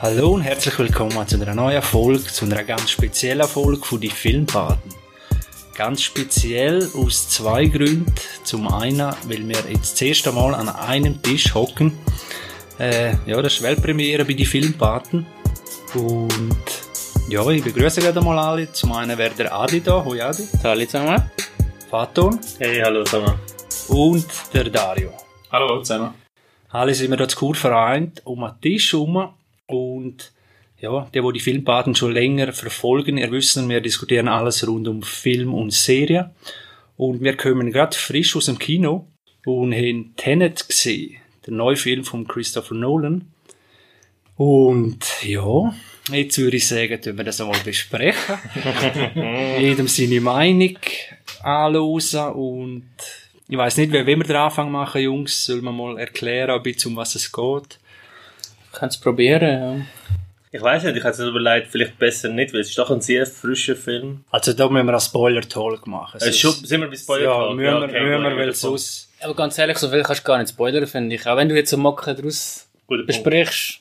Hallo und herzlich willkommen zu einer neuen Folge, zu einer ganz speziellen Folge von die Filmbaden. Ganz speziell aus zwei Gründen. Zum einen, weil wir jetzt das erste Mal an einem Tisch hocken. Äh, ja, das ist Weltpremiere bei die Filmbaden. Und ja, ich begrüße gerade mal alle. Zum einen wäre der Adi da. Hoi Adi. Hallo zusammen. Faton. Hey, hallo zusammen. Und der Dario. Hallo zusammen. Alle sind wir dort gut vereint um einen Tisch herum und ja, die, die die Filmbaden schon länger verfolgen, ihr wissen, wir diskutieren alles rund um Film und Serie. Und wir kommen gerade frisch aus dem Kino und haben Tenet gesehen, der neue Film von Christopher Nolan. Und ja, jetzt würde ich sagen, tun wir das einmal besprechen. Jedem seine Meinung anhören und ich weiß nicht, wer wir den Anfang machen, Jungs? Sollen wir mal erklären, ein bisschen, um was es geht? Kannst es probieren, Ich weiß nicht, ich hätte es überlegt, vielleicht besser nicht, weil es ist doch ein sehr frischer Film. Also da müssen wir einen Spoiler-Talk machen. Äh, schon, sind wir bei Spoiler ja, müssen wir, okay, müssen wir, weil sonst... ja. Aber ganz ehrlich, so viel kannst du gar nicht spoilern, finde ich. Auch wenn du jetzt so Mocken daraus besprichst,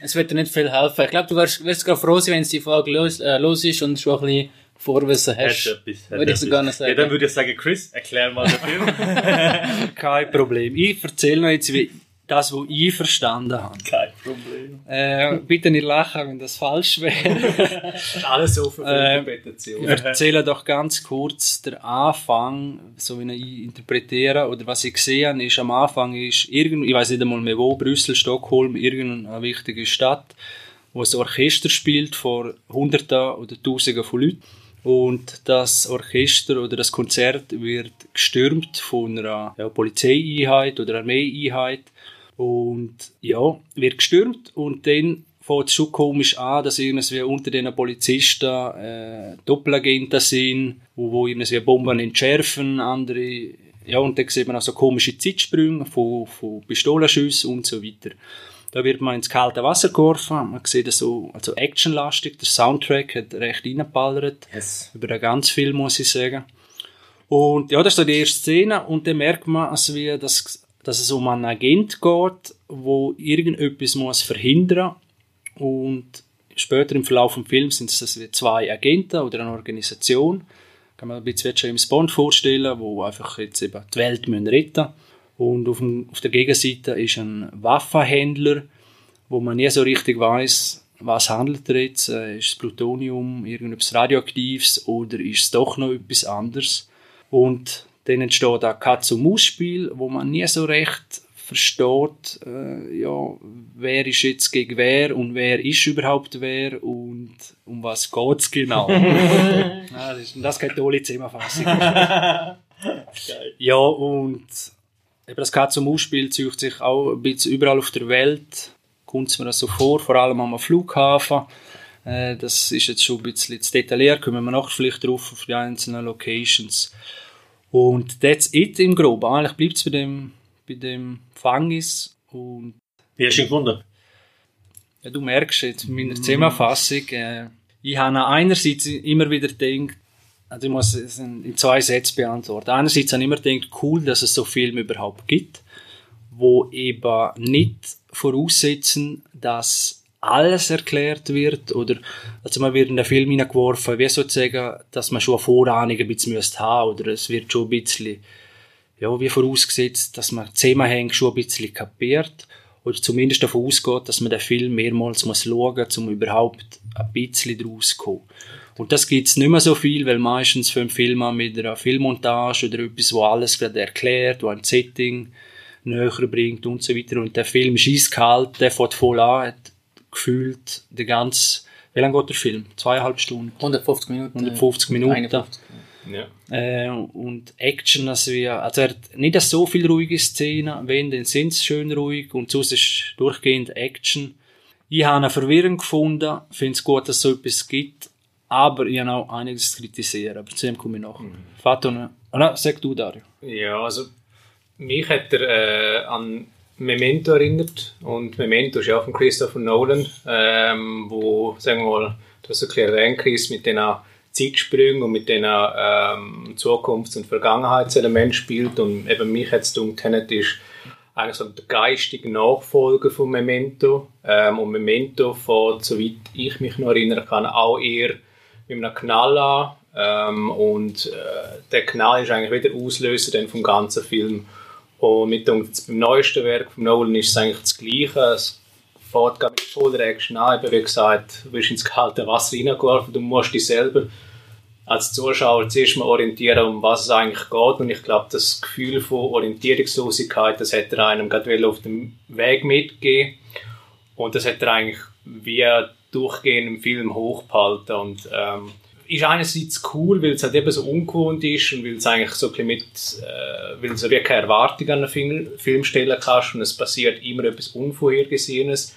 es wird dir nicht viel helfen. Ich glaube, du wirst, wirst gerade froh sein, wenn die Folge los, äh, los ist und schon ein bisschen Vorwissen Hat hast. etwas, hat Würde ich etwas. sogar noch sagen. Ja, dann würde ich sagen, Chris, erklär mal den Film. Kein Problem. Ich erzähle noch jetzt, wie das, was ich verstanden habe. Kein Problem. Äh, bitte nicht lachen, wenn das falsch wäre. Alles offen für Ähm, Interpretation. Ich erzähle doch ganz kurz den Anfang, so wie ich interpretiere, oder was ich gesehen habe, ist am Anfang ist irgend, ich weiß nicht einmal mehr wo, Brüssel, Stockholm, irgendeine wichtige Stadt, wo ein Orchester spielt vor Hunderten oder Tausenden von Leuten. Und das Orchester oder das Konzert wird gestürmt von einer ja, Polizeieinheit oder Armeeeinheit. Und ja, wird gestürmt und dann fängt es schon komisch an, dass irgendwie unter den Polizisten äh, Doppelagenten sind, wo, wo irgendwie Bomben entschärfen, andere, ja, und dann sieht man auch so komische Zeitsprünge von, von Pistolenschüssen und so weiter. Da wird man ins kalte Wasser geworfen, man sieht das so, also actionlastig, der Soundtrack hat recht reingeballert, Yes. über den ganzen Film, muss ich sagen. Und ja, das ist so die erste Szene und dann merkt man, also wie, dass, dass es um einen Agent geht, wo irgendetwas muss verhindern und später im Verlauf des Films sind es wie zwei Agenten oder eine Organisation, kann man ein bisschen wie James Bond vorstellen, wo einfach jetzt eben die Welt müssen retten und auf, dem, auf der Gegenseite ist ein Waffenhändler, wo man nie so richtig weiß, was handelt er jetzt, äh, ist es Plutonium, irgendetwas Radioaktives oder ist es doch noch etwas anderes? Und dann entsteht ein Katz-und-Maus-Spiel, wo man nie so recht versteht, äh, ja, wer ist jetzt gegen wer und wer ist überhaupt wer und um was geht's genau. ja, das, ist, das keine tolle Zusammenfassung. ja, und eben das Katz-und-Maus-Spiel zieht sich auch ein bisschen überall auf der Welt, kommt es mir das so vor, vor allem am Flughafen. Äh, das ist jetzt schon ein bisschen zu detailliert, kommen wir nachher vielleicht drauf auf die einzelnen Locations. Und that's it im Groben. Eigentlich bleibt es bei dem, bei dem Fangis. Und Wie hast du ihn gefunden? ja, du merkst jetzt in meiner Zusammenfassung, äh, ich habe einerseits immer wieder gedacht, also ich muss es in in zwei Sätzen beantworten. Einerseits habe ich immer gedacht, cool, dass es so Filme überhaupt gibt, wo eben nicht voraussetzen, dass alles erklärt wird oder also man wird in den Film hineingeworfen, wie sozusagen, dass man schon eine Vorahnung ein bisschen müsste haben oder es wird schon ein bisschen ja, wie vorausgesetzt, dass man Zusammenhänge schon ein bisschen kapiert oder zumindest davon ausgeht, dass man den Film mehrmals muss schauen muss, um überhaupt ein bisschen draus zu kommen. Und das gibt's nicht mehr so viel, weil meistens für einen Film mit einer Filmmontage oder etwas, wo alles gerade erklärt, wo ein Setting näher bringt und so weiter. Und der Film ist eiskalt, der fährt voll an, hat gefühlt der ganze, wie lange geht der Film? Zweieinhalb Stunden? 150 Minuten. 150 Minuten. 51. Ja. Äh, und Action, also, wir, also er hat nicht so viel ruhige Szenen, wenn, dann sind sie schön ruhig und sonst ist durchgehend Action. Ich habe ihn verwirrend gefunden, finde es gut, dass es so etwas gibt, aber ich habe auch einiges zu kritisieren, aber zu dem komme ich noch. Mhm. Faton, oder? Sag du, Dario. Ja, also mich hat er äh, an Memento erinnert und Memento ist ja auch von Christopher Nolan, ähm, wo, sagen wir mal, du hast erwähnt, Chris, mit den Zeitsprüngen und mit den ähm, Zukunfts- und Vergangenheitselementen spielt und eben mich gedacht, Tenet ist eigentlich so der geistige Nachfolger von Memento. Ähm, und Memento fährt, soweit ich mich noch erinnern kann, auch eher mit einem Knall an. Ähm, und äh, der Knall ist eigentlich wieder Auslöser dann vom ganzen Film. Und mit dem, beim neuesten Werk von Nolan ist es eigentlich das Gleiche. Es fährt mit Shoulder Action an. Eben, wie gesagt, du wirst ins kalte Wasser reingeworfen, du musst dich selber als Zuschauer zuerst mal orientieren, um was es eigentlich geht. Und ich glaube, das Gefühl von Orientierungslosigkeit, das hat er einem gerade auf dem Weg mitgegeben. Und das hat er eigentlich wie durchgehend im Film hochgehalten. Und ähm, ist einerseits cool, weil es halt eben so ungewohnt ist und weil es eigentlich so ein mit, äh, weil du so wirklich keine Erwartung an einen Film, stellen kannst und es passiert immer etwas Unvorhergesehenes.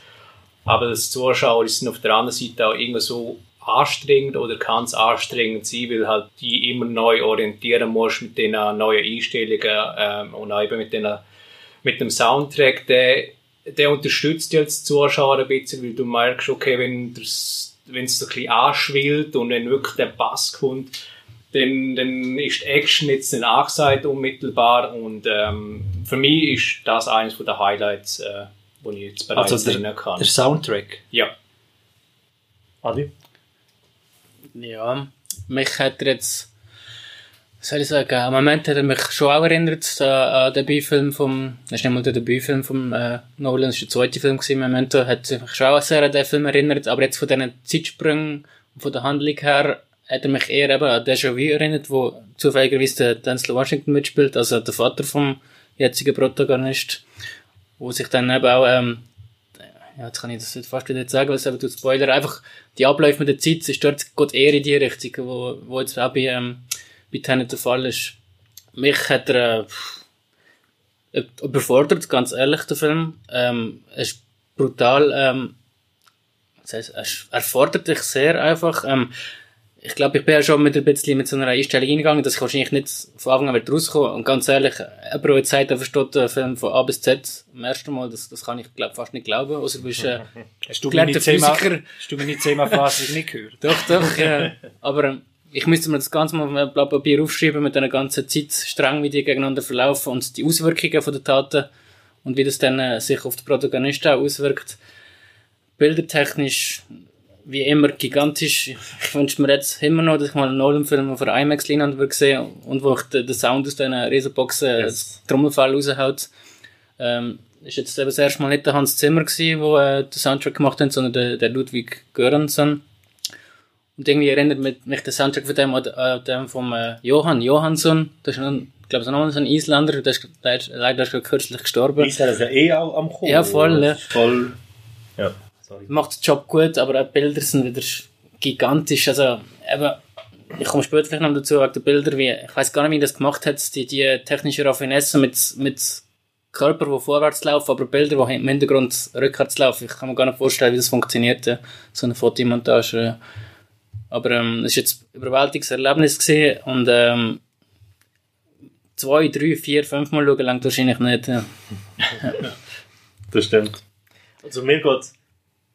Aber das Zuschauer ist auf der anderen Seite auch irgendwie so anstrengend oder kann es anstrengend sein, weil halt die immer neu orientieren musst mit den neuen Einstellungen ähm, und auch eben mit, den, mit dem Soundtrack, der, der unterstützt dich als Zuschauer ein bisschen, weil du merkst, okay, wenn wenn es so ein bisschen anschwillt und wenn wirklich der Bass kommt, dann, dann ist die Action jetzt nicht angesagt unmittelbar und ähm, für mich ist das eines der Highlights, äh, wo ich jetzt bereits Also der, kann. der Soundtrack. ja. Adi? Ja, mich hat er jetzt, soll ich sagen, am Moment hat er mich schon auch erinnert an, an den Debütfilm vom, das ist nicht mal der Debütfilm vom äh, Nolan, das war der zweite Film gewesen, Memento, hat mich schon auch sehr an den Film erinnert, aber jetzt von diesen Zeitsprüngen und von der Handlung her hat er mich eher eben an Déjà-vu erinnert, wo zufälligerweise der Denzel Washington mitspielt, also der Vater vom jetzigen Protagonist, wo sich dann eben auch ähm, ja, jetzt kann ich das fast wieder nicht sagen, weil es eben tut Spoiler, einfach die Abläufe mit der Zeit ist dort geht eher in die Richtung, wo, wo jetzt auch bei, ähm, bei Tenet der Fall ist. Mich hat er äh, überfordert, ganz ehrlich, der Film. Ähm, es ist brutal, ähm, das heißt, er, er fordert dich sehr einfach. Ähm, ich glaube, ich bin ja schon mit ein bisschen mit so einer Einstellung eingegangen, dass ich wahrscheinlich nicht von Anfang an wieder rauskomme. Und ganz ehrlich, der jetzt sagt, er versteht den Film von A bis Z am ersten Mal, das, das kann ich glaub, fast nicht glauben. Außer du bist äh, Hast du gelernter Thema, hast du meine Themafassung nicht gehört? Doch, doch, ja. Aber ähm, ich müsste mir das Ganze mal auf einem Blatt Papier aufschreiben mit einer ganzen Zeitstrang, wie die gegeneinander verlaufen und die Auswirkungen von den Taten und wie das dann äh, sich auf die Protagonisten auch auswirkt. Bildertechnisch, wie immer, gigantisch. Ich wünsche mir jetzt immer noch, dass ich mal einen Nolan-Film auf einer IMAX-Leinwand sehen und wo ich den, Sound aus diesen Riesenboxen yes. das Trommelfell raushaut. Ähm, ist jetzt eben das erste Mal nicht der Hans Zimmer gewesen, wo äh, den Soundtrack gemacht hat, sondern der, der Ludwig Göransson. Und irgendwie erinnert mich, der Soundtrack von dem an äh, dem vom äh, Johann Johansson. Das ist, ein, ich glaube, so noch ein Isländer, der ist der ist leider schon kürzlich gestorben. Ist ja eh auch am Kommen. Ja, voll, ja. Das ist voll. Ja, sorry. Macht den Job gut, aber auch die Bilder sind wieder gigantisch. Also, eben, ich komme später vielleicht noch dazu, wegen der Bilder, wie, ich weiß gar nicht, wie das gemacht hat, die, die technische Raffinesse mit, mit Körper, die vorwärts laufen, aber Bilder, die im Hintergrund rückwärts laufen. Ich kann mir gar nicht vorstellen, wie das funktioniert, ja. so eine Fotomontage. Aber ähm, es war jetzt ein überwältigendes Erlebnis gewesen und ähm, zwei, drei, vier, fünf Mal schauen langt wahrscheinlich nicht. Ja. Das stimmt. Also mir geht's,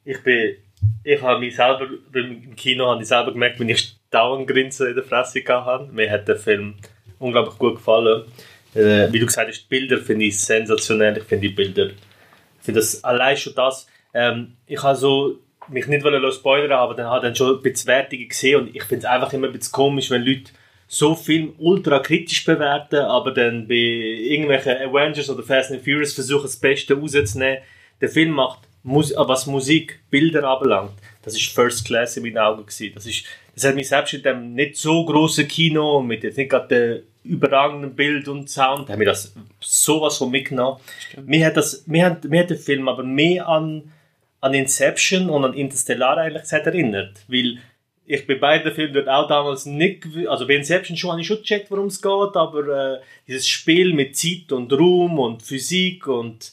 ich bin, ich habe mich selber, beim Kino habe ich selber gemerkt, wenn ich dauernd Grinsen in der Fresse habe. Mir hat der Film unglaublich gut gefallen. Äh, wie du gesagt hast, die Bilder finde ich sensationell. Ich finde die Bilder, ich finde das allein schon das. Ähm, ich habe so mich nicht wollen spoilern, aber dann habe dann schon ein bisschen Wertungen gesehen und ich finde es einfach immer ein bisschen komisch, wenn Leute so Film ultra kritisch bewerten, aber dann bei irgendwelchen Avengers oder Fast and Furious versuchen das Beste rauszunehmen. Der Film macht, Mus was Musik, Bilder anbelangt, das ist First Class in meinen Augen gewesen. Das ist, das hat mich selbst in dem nicht so grossen Kino, mit jetzt nicht gerade dem überragenden Bild und Sound, hat mir das sowas von mitgenommen. Mir hat das, mir hat, mir hat der Film aber mehr an, an Inception und an Interstellar eigentlich gesagt erinnert, weil ich bei beiden Filmen dort auch damals nicht, also bei Inception schon habe ich schon gecheckt, worum es geht, aber äh, dieses Spiel mit Zeit und Raum und Physik und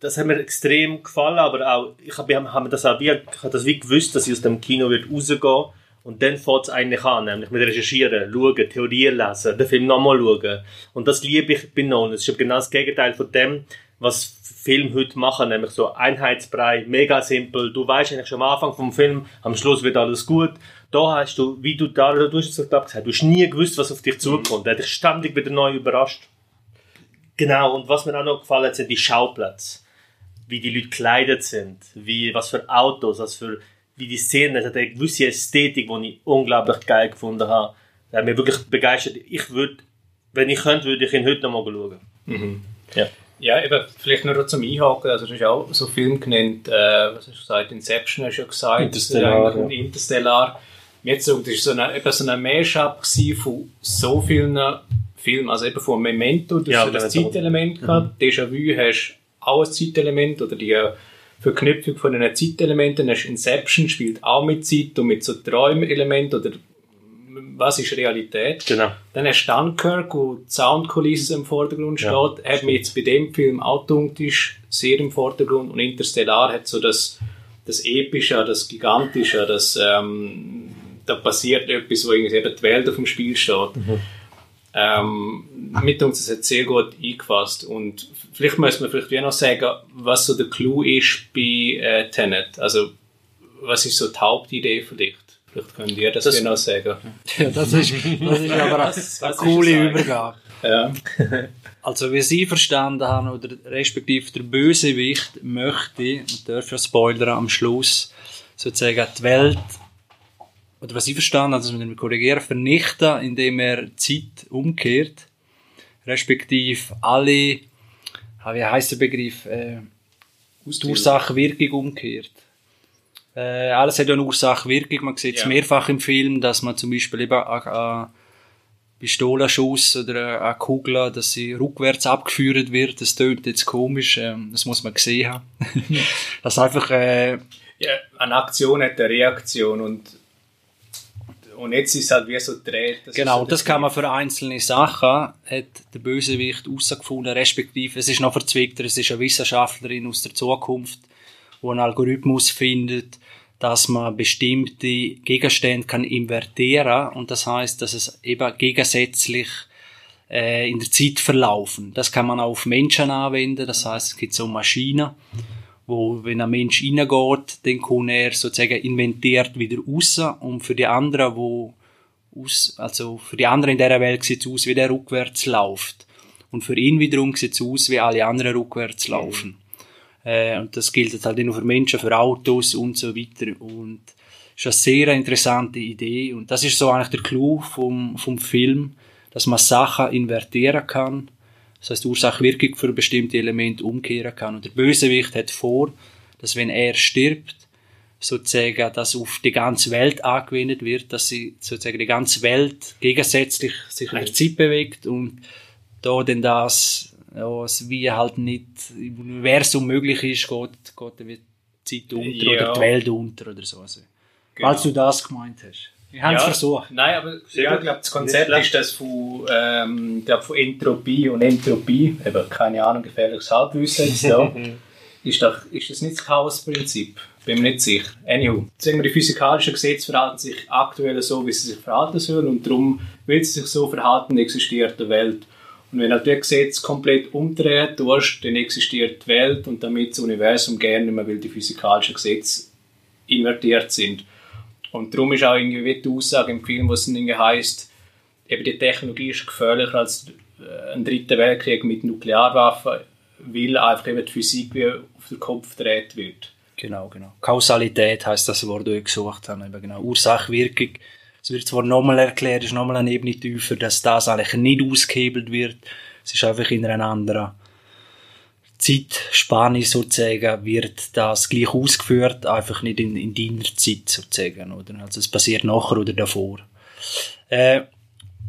das hat mir extrem gefallen, aber auch, ich habe hab das auch wie, ich habe das wie gewusst, dass ich aus dem Kino wird rausgehen und dann fängt es eigentlich an, nämlich mit Recherchieren, schauen, Theorien lesen, den Film nochmal schauen. Und das liebe ich bei Nolan. Es ist genau das Gegenteil von dem, was Film heute machen, nämlich so Einheitsbrei, mega simpel. Du weißt eigentlich schon am Anfang vom Film, am Schluss wird alles gut. Da hast du, wie du da, du hast es gesagt, du hast nie gewusst, was auf dich zukommt. Er hat dich ständig wieder neu überrascht. Genau, und was mir auch noch gefallen hat, sind die Schauplätze. Wie die Leute gekleidet sind, wie, was für Autos, was für, wie die Szenen, es hat eine gewisse Ästhetik, die ich unglaublich geil gefunden habe. Das hat mich wirklich begeistert. Ich würde, wenn ich könnte, würde ich ihn heute noch mal schauen. Ja. Ja, eben, vielleicht nur zum Einhaken, also du hast auch so Film genannt, äh, was hast du gesagt, Inception hast du ja gesagt. Interstellar, und Interstellar. Jetzt so, das war so eine, eben so ein Mashup von so vielen Filmen, also eben von Memento, du Ja, hast das. Zeitelement gehabt, Déjà-vu hast auch ein Zeitelement, oder die äh, Verknüpfung von den Zeitelementen, hast Inception, spielt auch mit Zeit und mit so Träumelementen, oder was ist Realität. Genau. Dann hast du Dunkirk, wo die Soundkulisse im Vordergrund steht. Ja, hat mir jetzt bei dem Film auch sehr im Vordergrund. Und Interstellar hat so das, das Epische, das Gigantische, das, ähm, da passiert etwas, wo irgendwie eben die Welt auf dem Spiel steht. Ähm, mit uns das hat sehr gut eingefasst. Und vielleicht müssen wir vielleicht wie noch sagen, was so der Clou ist bei äh, Tenet. Also, was ist so die Hauptidee von dich? Vielleicht könnt ihr das, Das- noch sagen. Ja, das ist, das ist aber eine, Was- eine coole das Übergabe. Ja. Also, wie Sie verstanden haben, oder respektive der Bösewicht möchte, man darf ja spoilern, am Schluss sozusagen die Welt, oder was Sie verstanden haben, das mit dem Korrigieren, vernichten, indem er die Zeit umkehrt, respektive alle, wie heißt der Begriff, äh, die Ursache-Wirkung umkehrt. Äh, alles hat ja eine Ursache-Wirkung. Man sieht es Ja. mehrfach im Film, dass man zum Beispiel eben an, an Pistolenschuss oder eine Kugel, dass sie rückwärts abgeführt wird. Das tönt jetzt komisch, ähm, das muss man gesehen haben. das einfach, äh, Ja, eine Aktion hat eine Reaktion und, und jetzt ist es halt wie so ist genau, so das kann man für einzelne Sachen, hat der Bösewicht herausgefunden, respektive, es ist noch verzwickter, es ist eine Wissenschaftlerin aus der Zukunft, die einen Algorithmus findet, dass man bestimmte Gegenstände kann invertieren und das heißt, dass es eben gegensätzlich äh, in der Zeit verlaufen. Das kann man auch auf Menschen anwenden, das heißt, es gibt so Maschinen, wo, wenn ein Mensch reingeht, dann kann er sozusagen inventiert wieder raus und für die anderen, wo aus, also für die anderen in dieser Welt sieht es aus, wie der rückwärts läuft. Und für ihn wiederum sieht es aus, wie alle anderen rückwärts laufen. Äh, und das gilt jetzt halt nicht nur für Menschen, für Autos und so weiter. Und ist eine sehr interessante Idee. Und das ist so eigentlich der Clou vom, vom Film, dass man Sachen invertieren kann. Das heißt, Ursache-Wirkung für bestimmte Elemente umkehren kann. Und der Bösewicht hat vor, dass wenn er stirbt, sozusagen, dass auf die ganze Welt angewendet wird, dass sie sozusagen die ganze Welt gegensätzlich sich in der Zeit bewegt und da denn das, ja, es wie halt nicht im Universum möglich ist, geht, geht die Zeit unter Ja. oder die Welt unter oder so. Also, Genau. Falls du das gemeint hast. Wir haben es versucht. Nein, aber ja, ich glaube, das Konzept ist das von, ähm, ich glaube, von Entropie und Entropie, eben, keine Ahnung, gefährliches Halbwissen jetzt da, ist, doch, ist das nicht das Chaosprinzip? Bin mir nicht sicher. Anywho, sagen wir, die physikalischen Gesetze verhalten sich aktuell so, wie sie sich verhalten sollen und darum, weil sie sich so verhalten, existiert die Welt. Und wenn halt das Gesetz komplett umdreht tust, dann existiert die Welt und damit das Universum gerne nicht mehr, weil die physikalischen Gesetze invertiert sind. Und darum ist auch irgendwie wie die Aussage im Film, was irgendwie heisst, eben die Technologie ist gefährlicher als äh, ein dritter Weltkrieg mit Nuklearwaffen, weil einfach eben die Physik wie auf den Kopf gedreht wird. Genau, genau. Kausalität heißt das Wort, das ich gesucht habe. Eben genau. Ursache, Wirkung. Es wird zwar nochmal erklärt, ist nochmal eine Ebene tiefer, dass das eigentlich nicht ausgehebelt wird. Es ist einfach in einer anderen Zeitspanne sozusagen, wird das gleich ausgeführt, einfach nicht in, in deiner Zeit sozusagen, oder? Also es passiert nachher oder davor. Äh,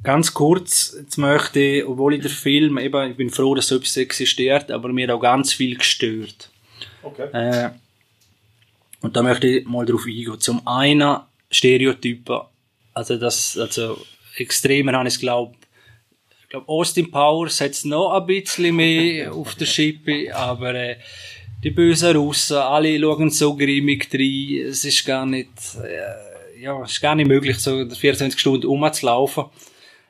ganz kurz, jetzt möchte ich, obwohl ich den Film, eben, ich bin froh, dass so etwas existiert, aber mir auch ganz viel gestört. Okay. Äh, und da möchte ich mal drauf eingehen. Zum einen Stereotypen. Also das, also extremer habe ich es glaubt. Ich glaube, Austin Powers hat es noch ein bisschen mehr auf der Schippe, aber äh, die bösen Russen, alle schauen so grimmig rein. Es ist gar nicht, äh, ja, es ist gar nicht möglich, so 24 Stunden rumzulaufen.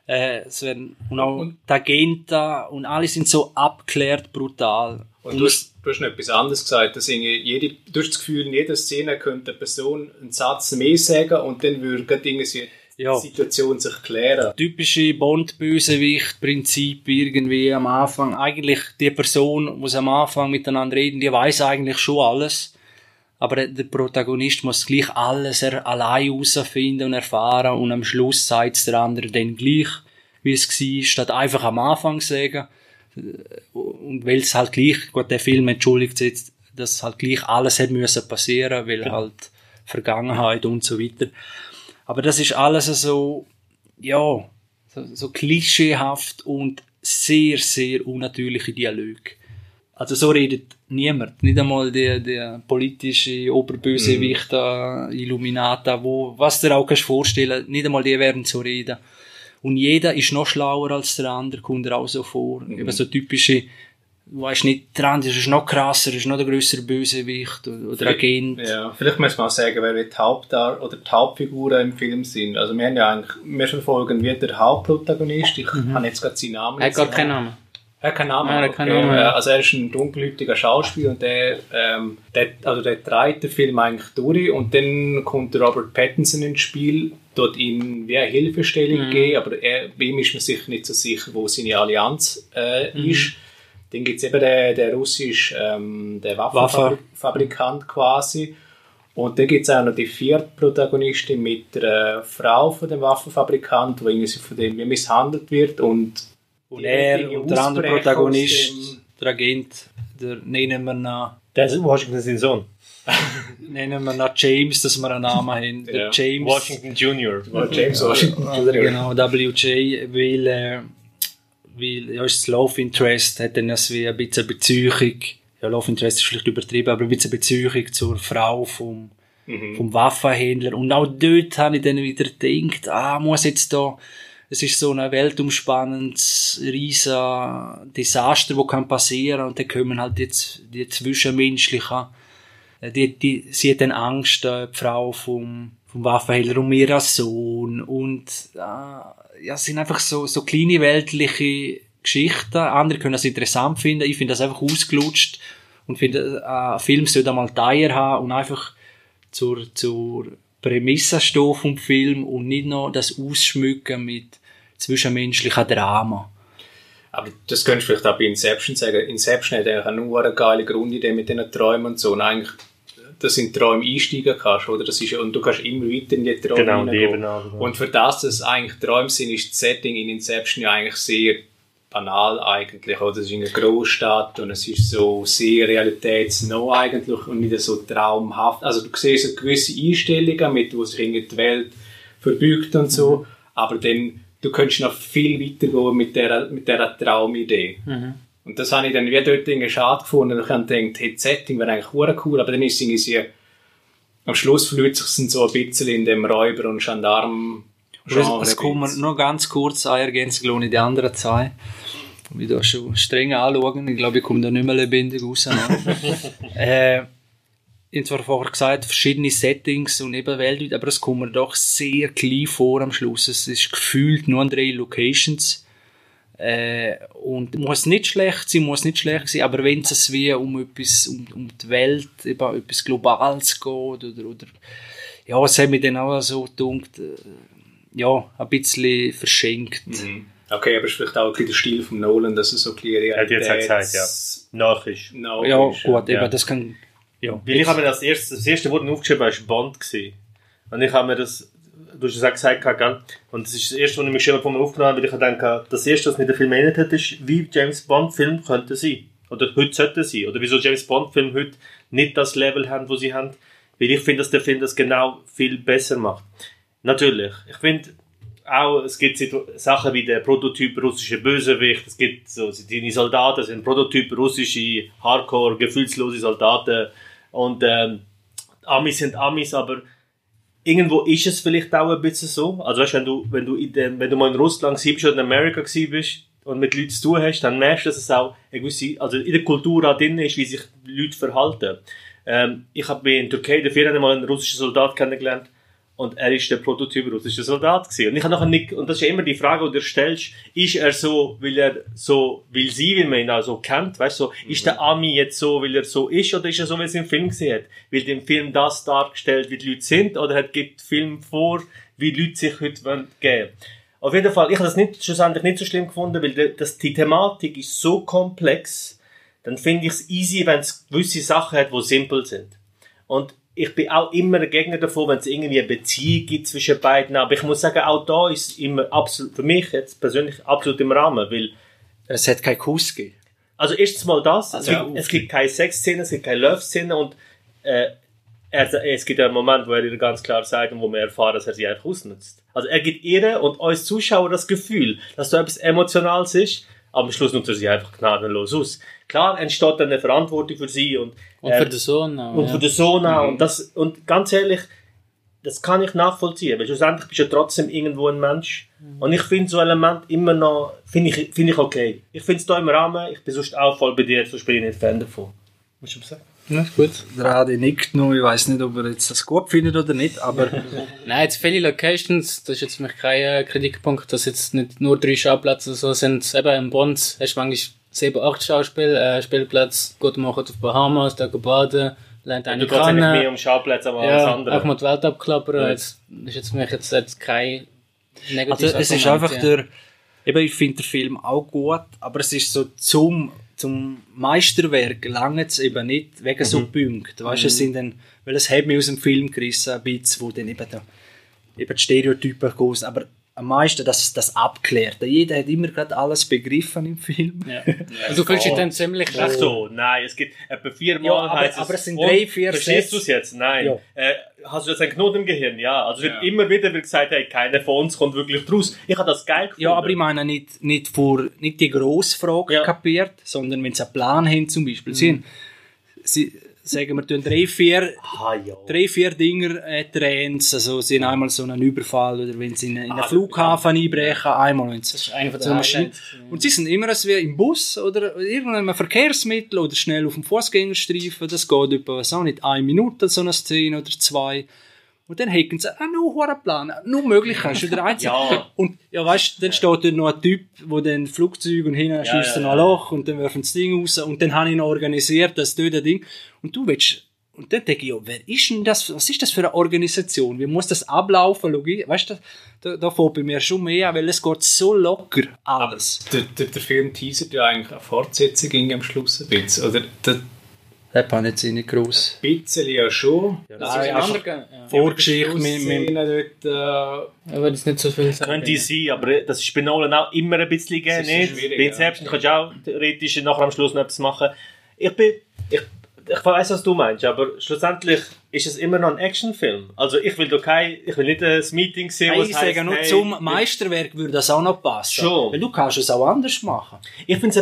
Äh, es werden, und auch die Agenten und alle sind so abgeklärt, brutal. Und du hast, du hast noch etwas anderes gesagt, dass jede, du hast das Gefühl, in jeder Szene könnte eine Person einen Satz mehr sagen und dann würde irgendwie Ja. Situation sich klären. typische Bond-Bösewicht-Prinzip irgendwie am Anfang. Eigentlich die Person, die am Anfang miteinander reden, die weiß eigentlich schon alles. Aber der Protagonist muss gleich alles er allein herausfinden und erfahren und am Schluss sagt es der andere dann gleich, wie es war, statt einfach am Anfang sagen. Und weil es halt gleich, gut, der Film entschuldigt jetzt, dass halt gleich alles hätte müssen passieren, weil halt Vergangenheit und so weiter. Aber das ist alles so, ja, so, so klischeehaft und sehr, sehr unnatürliche Dialoge. Also so redet niemand. Nicht einmal der, der politische Oberbösewicht, mm. Illuminata, wo, was du dir auch kannst vorstellen, nicht einmal die werden so reden. Und jeder ist noch schlauer als der andere, kommt er auch so vor. Mhm. Eben so typische, du weißt nicht, der andere ist noch krasser, ist noch der größere Bösewicht oder, oder Agent. Ja, vielleicht muss man auch sagen, wer die Hauptar oder die Hauptfiguren im Film sind. Also wir haben ja eigentlich, wir verfolgen wie der Hauptprotagonist, ich mhm. habe jetzt gerade seinen Namen. Er hat gar keinen Namen. Er hat keinen Namen. Er hat keinen Namen. Also er ist ein dunkelhäutiger Schauspieler und der, ähm, der, also der treibt den Film eigentlich durch und dann kommt Robert Pattinson ins Spiel, dort ihm wie eine Hilfestellung mhm. geben, aber er, bei ihm ist man sich nicht so sicher, wo seine Allianz äh, mhm. ist. Dann gibt es eben den, den russischen ähm, der Waffenfabrikant Waffe. quasi. Und dann gibt es auch noch die vierte Protagonistin mit der Frau von dem Waffenfabrikant, die irgendwie von dem wie misshandelt wird und und er und der andere Protagonist, der Agent, der nennen wir noch. Der ist Washington sein Sohn. Nennen wir noch James, dass wir einen Namen haben. Der James. Washington Jr. James Washington Jr. Genau, WJ, weil, äh, weil ja, ist das Love Interest, hat dann wie ein bisschen Beziehung. Ja, Love Interest ist vielleicht übertrieben, aber ein bisschen Beziehung zur Frau vom, mhm. vom Waffenhändler. Und auch dort habe ich dann wieder gedacht, ah, muss jetzt da es ist so ein weltumspannendes, riesen Desaster, wo kann passieren und dann kommen halt jetzt die zwischenmenschlichen, die, die, sie hat dann Angst, äh, die Frau vom, vom Waffenhändler um ihren Sohn und äh, ja, es sind einfach so, so kleine weltliche Geschichten. Andere können das interessant finden, ich finde das einfach ausgelutscht und finde, äh, ein Film sollte einmal Teier haben und einfach zur, zur Prämisse stehen vom Film und nicht noch das Ausschmücken mit zwischenmenschlichen Drama. Aber das könntest du vielleicht auch bei Inception sagen. Inception hat eigentlich nur eine geile Grundidee mit diesen Träumen und so. Und eigentlich, dass du in Träume einsteigen kannst, oder? Das ist, und du kannst immer weiter in die Träume genau, die genau. Und für das, dass es eigentlich Träume sind, ist das Setting in Inception ja eigentlich sehr banal eigentlich, oder? Es ist in einer Großstadt und es ist so sehr realitätsnah eigentlich und nicht so traumhaft. Also du siehst so gewisse Einstellungen mit, wo sich die Welt verbügt und so, mhm. aber dann du könntest noch viel weiter gehen mit dieser, mit dieser Traumidee. Mhm. Und das habe ich dann wie dort irgendwie schade gefunden. Ich habe gedacht, hey, das Setting wäre eigentlich cool, aber dann ist es irgendwie, am Schluss verliert sich so ein bisschen in dem Räuber- und Gendarm. Es kommen noch ganz kurz eine Ergänzung in die anderen zwei. Ich da schon streng anschauen. Ich glaube, ich komme da nicht mehr lebendig raus. äh, ich zwar vorher gesagt, verschiedene Settings und eben weltweit, aber es kommt mir doch sehr klein vor am Schluss. Es ist gefühlt nur an drei Locations. Äh, und muss nicht schlecht sein, muss nicht schlecht sein, aber wenn es wie um etwas, um, um die Welt, eben etwas Globales geht, oder, oder, ja, es hat mich dann auch so gedacht, äh, ja, ein bisschen verschenkt. Mhm. Okay, aber es ist vielleicht auch ein der Stil von Nolan, dass es so Realitäts... Hat jetzt gesagt, ja. Nach ist. Nach ja, gut, ja. eben, das kann ja. Weil ich habe mir das erste, das erste Wort aufgeschrieben, war Bond gewesen. Und ich habe mir das, du hast es auch gesagt, gell? und das ist das erste, was ich mir von mir aufgenommen habe, weil ich denke, das erste, was mir der Film erinnert hat, ist, wie James Bond Film könnte sein. Oder heute sollte sein. Oder wieso James Bond Film heute nicht das Level haben, wo sie haben. Weil ich finde, dass der Film das genau viel besser macht. Natürlich. Ich finde, auch, es gibt Sachen wie der Prototyp russische Bösewicht, es gibt so, die Soldaten sind Prototyp russische, hardcore, gefühlslose Soldaten, und ähm, Amis sind Amis, aber irgendwo ist es vielleicht auch ein bisschen so. Also weißt, wenn du, wenn du in dem, wenn du mal in Russland bist oder in Amerika bist und mit Leuten zu tun hast, dann merkst du, dass es auch eine gewisse, also in der Kultur auch drin ist, wie sich Leute verhalten. Ähm, ich habe in Türkei dafür mal einen russischen Soldat kennengelernt und er ist der Prototyp russischer Soldat gewesen. Und ich habe nachher nicht, und das ist ja immer die Frage, die du stellst, ist er so, weil er so, will sie, weil man ihn auch so kennt, weißt du, so, ist der Ami jetzt so, weil er so ist, oder ist er so, wie er es im Film gesehen hat? Wird im Film das dargestellt, wie die Leute sind, oder hat, gibt der Film vor, wie die Leute sich heute wollen geben Auf jeden Fall, ich habe das nicht, schlussendlich nicht so schlimm gefunden, weil die, das, die Thematik ist so komplex, dann finde ich es easy, wenn es gewisse Sachen hat, die simpel sind. Und ich bin auch immer ein Gegner davon, wenn es irgendwie eine Beziehung gibt zwischen beiden. Aber ich muss sagen, auch da ist immer absolut, für mich jetzt persönlich absolut im Rahmen, weil Es hat keinen Kuss gegeben. also erstens mal das, Also, es, gibt, es gibt keine Sexszene, es gibt keine Love-Szene und äh, er, es gibt einen Moment, wo er ihr ganz klar sagt und wo wir erfahren, dass er sie einfach ausnutzt. Also er gibt ihr und uns Zuschauer das Gefühl, dass da etwas Emotionales ist, aber am Schluss nutzt er sie einfach gnadenlos aus. Klar entsteht dann eine Verantwortung für sie und, Und für den Sohn auch. und ja. für den Sohn auch. Und, das, und ganz ehrlich, das kann ich nachvollziehen, weil schlussendlich bist du ja trotzdem irgendwo ein Mensch. Und ich finde so ein Element immer noch, finde ich, finde ich okay. Ich finde es da im Rahmen, ich bin sonst auch voll bei dir, sonst bin ich nicht Fan davon. Musst du mal sagen? Ja, gut. Der Adi nickt noch, ich weiß nicht, ob er jetzt das gut findet oder nicht, aber Nein, jetzt viele Locations, das ist jetzt für mich kein äh, Kritikpunkt, dass jetzt nicht nur drei Schauplätze so sind. Eben in Bonn hast du manchmal sieben, acht Schauspiel, äh, Spielplätze, geht machen auf Bahamas, da geht baden, lernt eine Du gehst eigentlich mehr um Schauplätze als alles Ja, andere. auch mal die Welt abklappern. Ja. Jetzt ist jetzt für mich jetzt, jetzt kein negatives also, es ist Argument, einfach ja. der, eben, ich finde den Film auch gut, aber es ist so zum, zum Meisterwerk lange es eben nicht, wegen so Punkten, weißt du, es sind dann, weil es hat mich aus dem Film gerissen, ein bisschen, wo dann eben, da, eben die Stereotypen gehen, aber am meisten das, das abklärt. Jeder hat immer gerade alles begriffen im Film. Ja. Und du fühlst dich dann ziemlich Ach so, nein, es gibt etwa viermal Ja, aber- heisst aber es sind drei, vier Verstehst du es jetzt? Nein. Ja. Äh, hast du jetzt einen Knoten im Gehirn? Ja. Also wird Ja. immer wieder wird gesagt, hey, keiner von uns kommt wirklich draus. Ich habe das geil gefunden. Ja, aber ich meine nicht, nicht, vor, nicht die grosse Frage Ja. kapiert, sondern wenn sie einen Plan haben zum Beispiel. Sie, haben- sie sagen wir, tun drei, vier, Ah, ja. drei, vier Dinger äh, Trends, also sie haben einmal so einen Überfall oder wenn sie in, in einen Ah, Flughafen einbrechen, einmal wenn sie so eine Maschine. Und sie sind immer als wie im Bus oder irgendeinem Verkehrsmittel oder schnell auf dem Fußgängerstreifen. Das geht etwa, was auch nicht, eine Minute, so eine Szene oder zwei. Und dann hacken sie, ah, nur einen Plan, nur Möglichkeiten, ist der einzige. Ja. Und, ja, weißt, dann steht dort noch ein Typ, der dann Flugzeug und hinten schießt ja, noch ja. ein Loch und dann werfen das Ding raus und dann habe ich noch organisiert, das dort Ding. Und du willst, und dann denke ich, ja, wer ist denn das, was ist das für eine Organisation? Wie muss das ablaufen? Logisch, weißt du, da, da fällt bei mir schon mehr an, weil es geht so locker alles. Der, der, der Film teasert ja eigentlich eine Fortsetzung am Schluss ein bisschen. Oder der Das fand ich jetzt nicht groß. bisschen ja schon. Das Nein, ist ein einfach- anderer, ja. Vorgeschichte mit, mit, dort, äh, Aber das ist nicht so viel sagen. Könnte sein, aber das ist bei Nolan auch immer ein bisschen gegeben, Das ist nicht? schwierig, Bei ja. Inception kannst du auch theoretisch nachher am Schluss noch etwas machen. Ich bin, ich, ich weiß, was du meinst, aber schlussendlich ist es immer noch ein Actionfilm. Also ich will da kein, ich will nicht ein Meeting sehen, wo ich sage nur, hey, zum Meisterwerk würde das auch noch passen. Schon. Weil du kannst es auch anders machen. Ich finde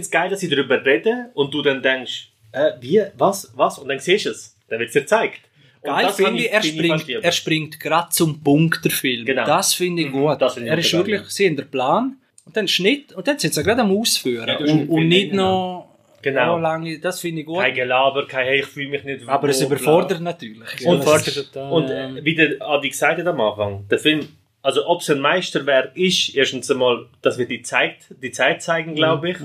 es geil, dass sie darüber reden und du dann denkst, äh, wie, was, was? Und dann siehst du es. Dann wird es dir gezeigt. Und Geil finde ich, er springt, er springt gerade zum Punkt der Film. Genau. Das finde ich gut. das finde ich er ist wirklich, sie haben den Plan und dann Schnitt und dann sind sie gerade am Ausführen. Ja, und, nicht und nicht noch Genau. so lange, das finde ich gut. Kein Gelaber, kein, hey, ich fühle mich nicht Aber es überfordert natürlich. Und, total, und ja. äh, wie der Adi gesagt hat am Anfang, der Film, also ob es ein Meisterwerk ist, erstens einmal, das wird die Zeit, die Zeit zeigen, glaube ich.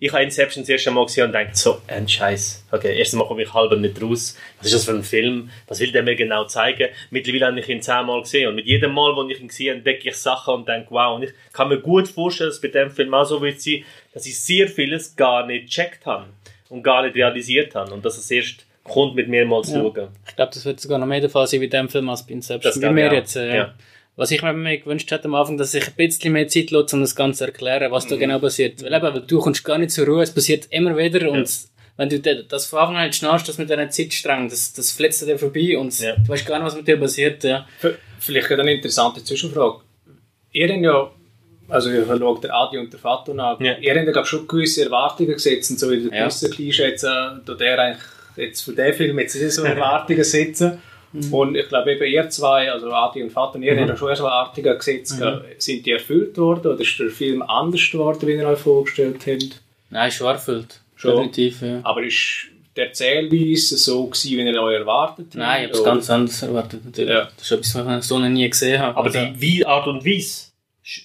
Ich habe Inception das erste Mal gesehen und dachte, so ein Scheiß. Okay, erstens Mal komme ich halber nicht raus. Was ist das für ein Film? Was will der mir genau zeigen? Mittlerweile habe ich ihn zehnmal gesehen und mit jedem Mal, wo ich ihn sehe, entdecke ich Sachen und denke, wow. Und ich kann mir gut vorstellen, dass bei dem Film auch so wird sein, dass ich sehr vieles gar nicht gecheckt habe und gar nicht realisiert habe und dass es erst kommt mit mehrmals Ja. schauen. Ich glaube, das wird sogar noch mehr der Fall sein bei dem Film als bei Inception. Das glaube mir auch. jetzt, äh, Ja. Was ich mir gewünscht hätte am Anfang, dass ich ein bisschen mehr Zeit lasse, um das Ganze zu erklären, was Mhm. da genau passiert. Weil eben, weil du kommst gar nicht zur Ruhe, es passiert immer wieder und wenn du das von Anfang an nicht schnarchst, das mit deiner Zeitstrang, das, das flitzt dir vorbei und Ja. du weißt gar nicht, was mit dir passiert. Ja. Vielleicht eine interessante Zwischenfrage. Ihr habt ja, also ich schaue der Adi und der Vater an, Ja. ihr habt ja glaub, schon gewisse Erwartungen gesetzt und so wie der Ja. gewisse Klischee jetzt, da der eigentlich jetzt für den Film jetzt so Erwartungen setzen. Und ich glaube eben ihr zwei, also Adi und Vater, ihr habt ja schon so Erwartungen gesetzt. Sind die erfüllt worden oder ist der Film anders geworden, wie ihr euch vorgestellt habt? Nein, schon erfüllt. Schon. Definitiv, ja. Aber ist die Erzählweise so gewesen, wie ihr euch erwartet habt? Nein, ich habe es ganz anders erwartet. Natürlich. Ja. Das ist etwas, was ich so noch nie gesehen habe. Aber also, die wie Art und Weise,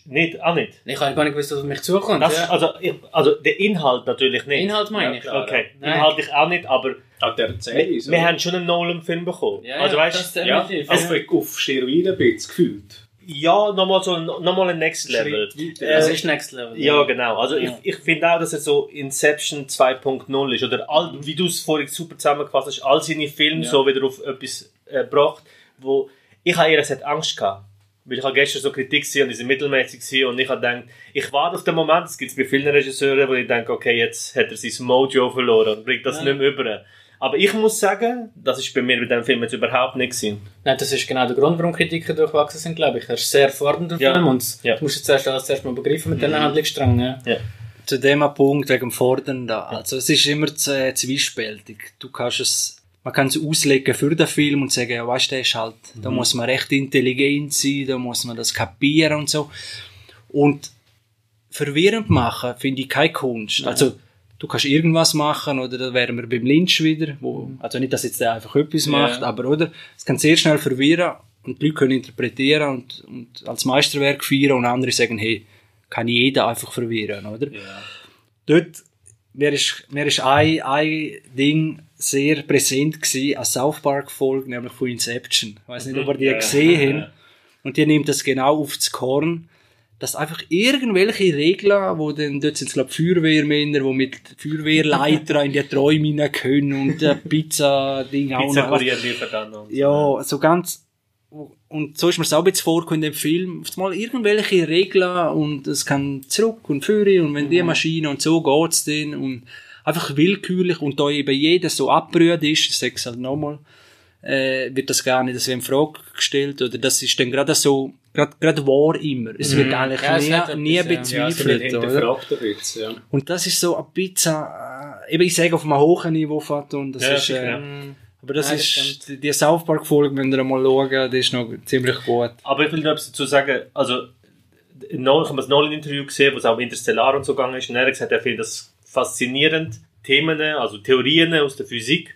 nicht, auch nicht. ich habe gar nicht gewusst, was auf mich zukommt. Das, ja. also, ich, also der Inhalt natürlich nicht. Inhalt meine ich. klar. Okay, Nein. inhaltlich auch nicht, aber Auch die wir, Erzählweise. wir haben schon einen Nolan-Film bekommen. Ja, also ja, weißt das ja, also auf Steroiden ein bisschen gefühlt. ja, nochmal so nochmal ein Next Level. Weiter. Äh, das ist Next Level. Ja, genau. Also Ja. ich, ich finde auch, dass er so Inception 2.0 ist. Oder all, wie du es vorhin super zusammengefasst hast, all seine Filme Ja. so wieder auf etwas äh, gebracht, wo ich habe eher gesagt, Angst gehabt. Weil ich habe gestern so Kritik gesehen und die sind mittelmäßig gewesen und ich habe gedacht, ich warte auf den Moment, es gibt bei vielen Regisseuren, wo ich denke, okay, jetzt hat er sein Mojo verloren und bringt das Ja. nicht mehr über. Aber ich muss sagen, das ist bei mir mit dem Film jetzt überhaupt nicht gewesen. Nein, das ist genau der Grund, warum Kritiker durchwachsen sind, glaube ich. Er ist sehr fordernder Ja. Film und Ja. du musst jetzt erst alles zuerst mal begreifen mit diesen Handlungssträngen. Ja. zu dem Punkt wegen dem Fordern da. Also es ist immer äh, zwiespältig. Du kannst es, man kann es auslegen für den Film und sagen, ja, weißt du, der ist halt, da muss man recht intelligent sein, da muss man das kapieren und so. Und verwirrend machen finde ich keine Kunst. Also du kannst irgendwas machen oder da wären wir beim Lynch wieder, wo, also nicht, dass jetzt der einfach etwas macht, aber oder, es kann sehr schnell verwirren und die Leute können interpretieren und, und als Meisterwerk feiern und andere sagen, hey, kann jeder einfach verwirren, oder? Dort, mir ist, mir ist ein, ein Ding sehr präsent gewesen, eine South Park Folge, nämlich von Inception. Ich weiß nicht, ob ihr die Ja. gesehen habt. Und die nimmt das genau aufs Korn, dass einfach irgendwelche Regeln, wo dann, dort sind es glaube Feuerwehrmänner, die mit Feuerwehrleiter in die Träume hinein können und der Pizza-Ding auch Pizza noch. Dann noch. Ja, so ganz, und so ist mir es auch jetzt vorgekommen in dem Film, mal irgendwelche Regeln und es kann zurück und führen und wenn die Maschine und so geht's dann und einfach willkürlich und da eben jeder so abgerührt ist, ich sag's halt nochmal, äh, wird das gar nicht so in Frage gestellt oder das ist dann gerade so, gerade, gerade wahr immer. Es wird eigentlich Ja, es nie, nie etwas, ja. Ja, es bezweifelt, wird oder? bisschen, ja. Und das ist so ein Pizza, äh, eben ich sage auf einem hohen Niveau, und das Ja, ist, äh, ja. aber das Nein, das ist, die- die South Park Folge, wenn ihr mal schauen, die ist noch ziemlich gut. Aber ich will noch etwas dazu sagen, also ich habe das Nolan-Interview gesehen, wo es auch Interstellar und so gegangen ist, und er hat gesagt, er findet das faszinierend, Themen, also Theorien aus der Physik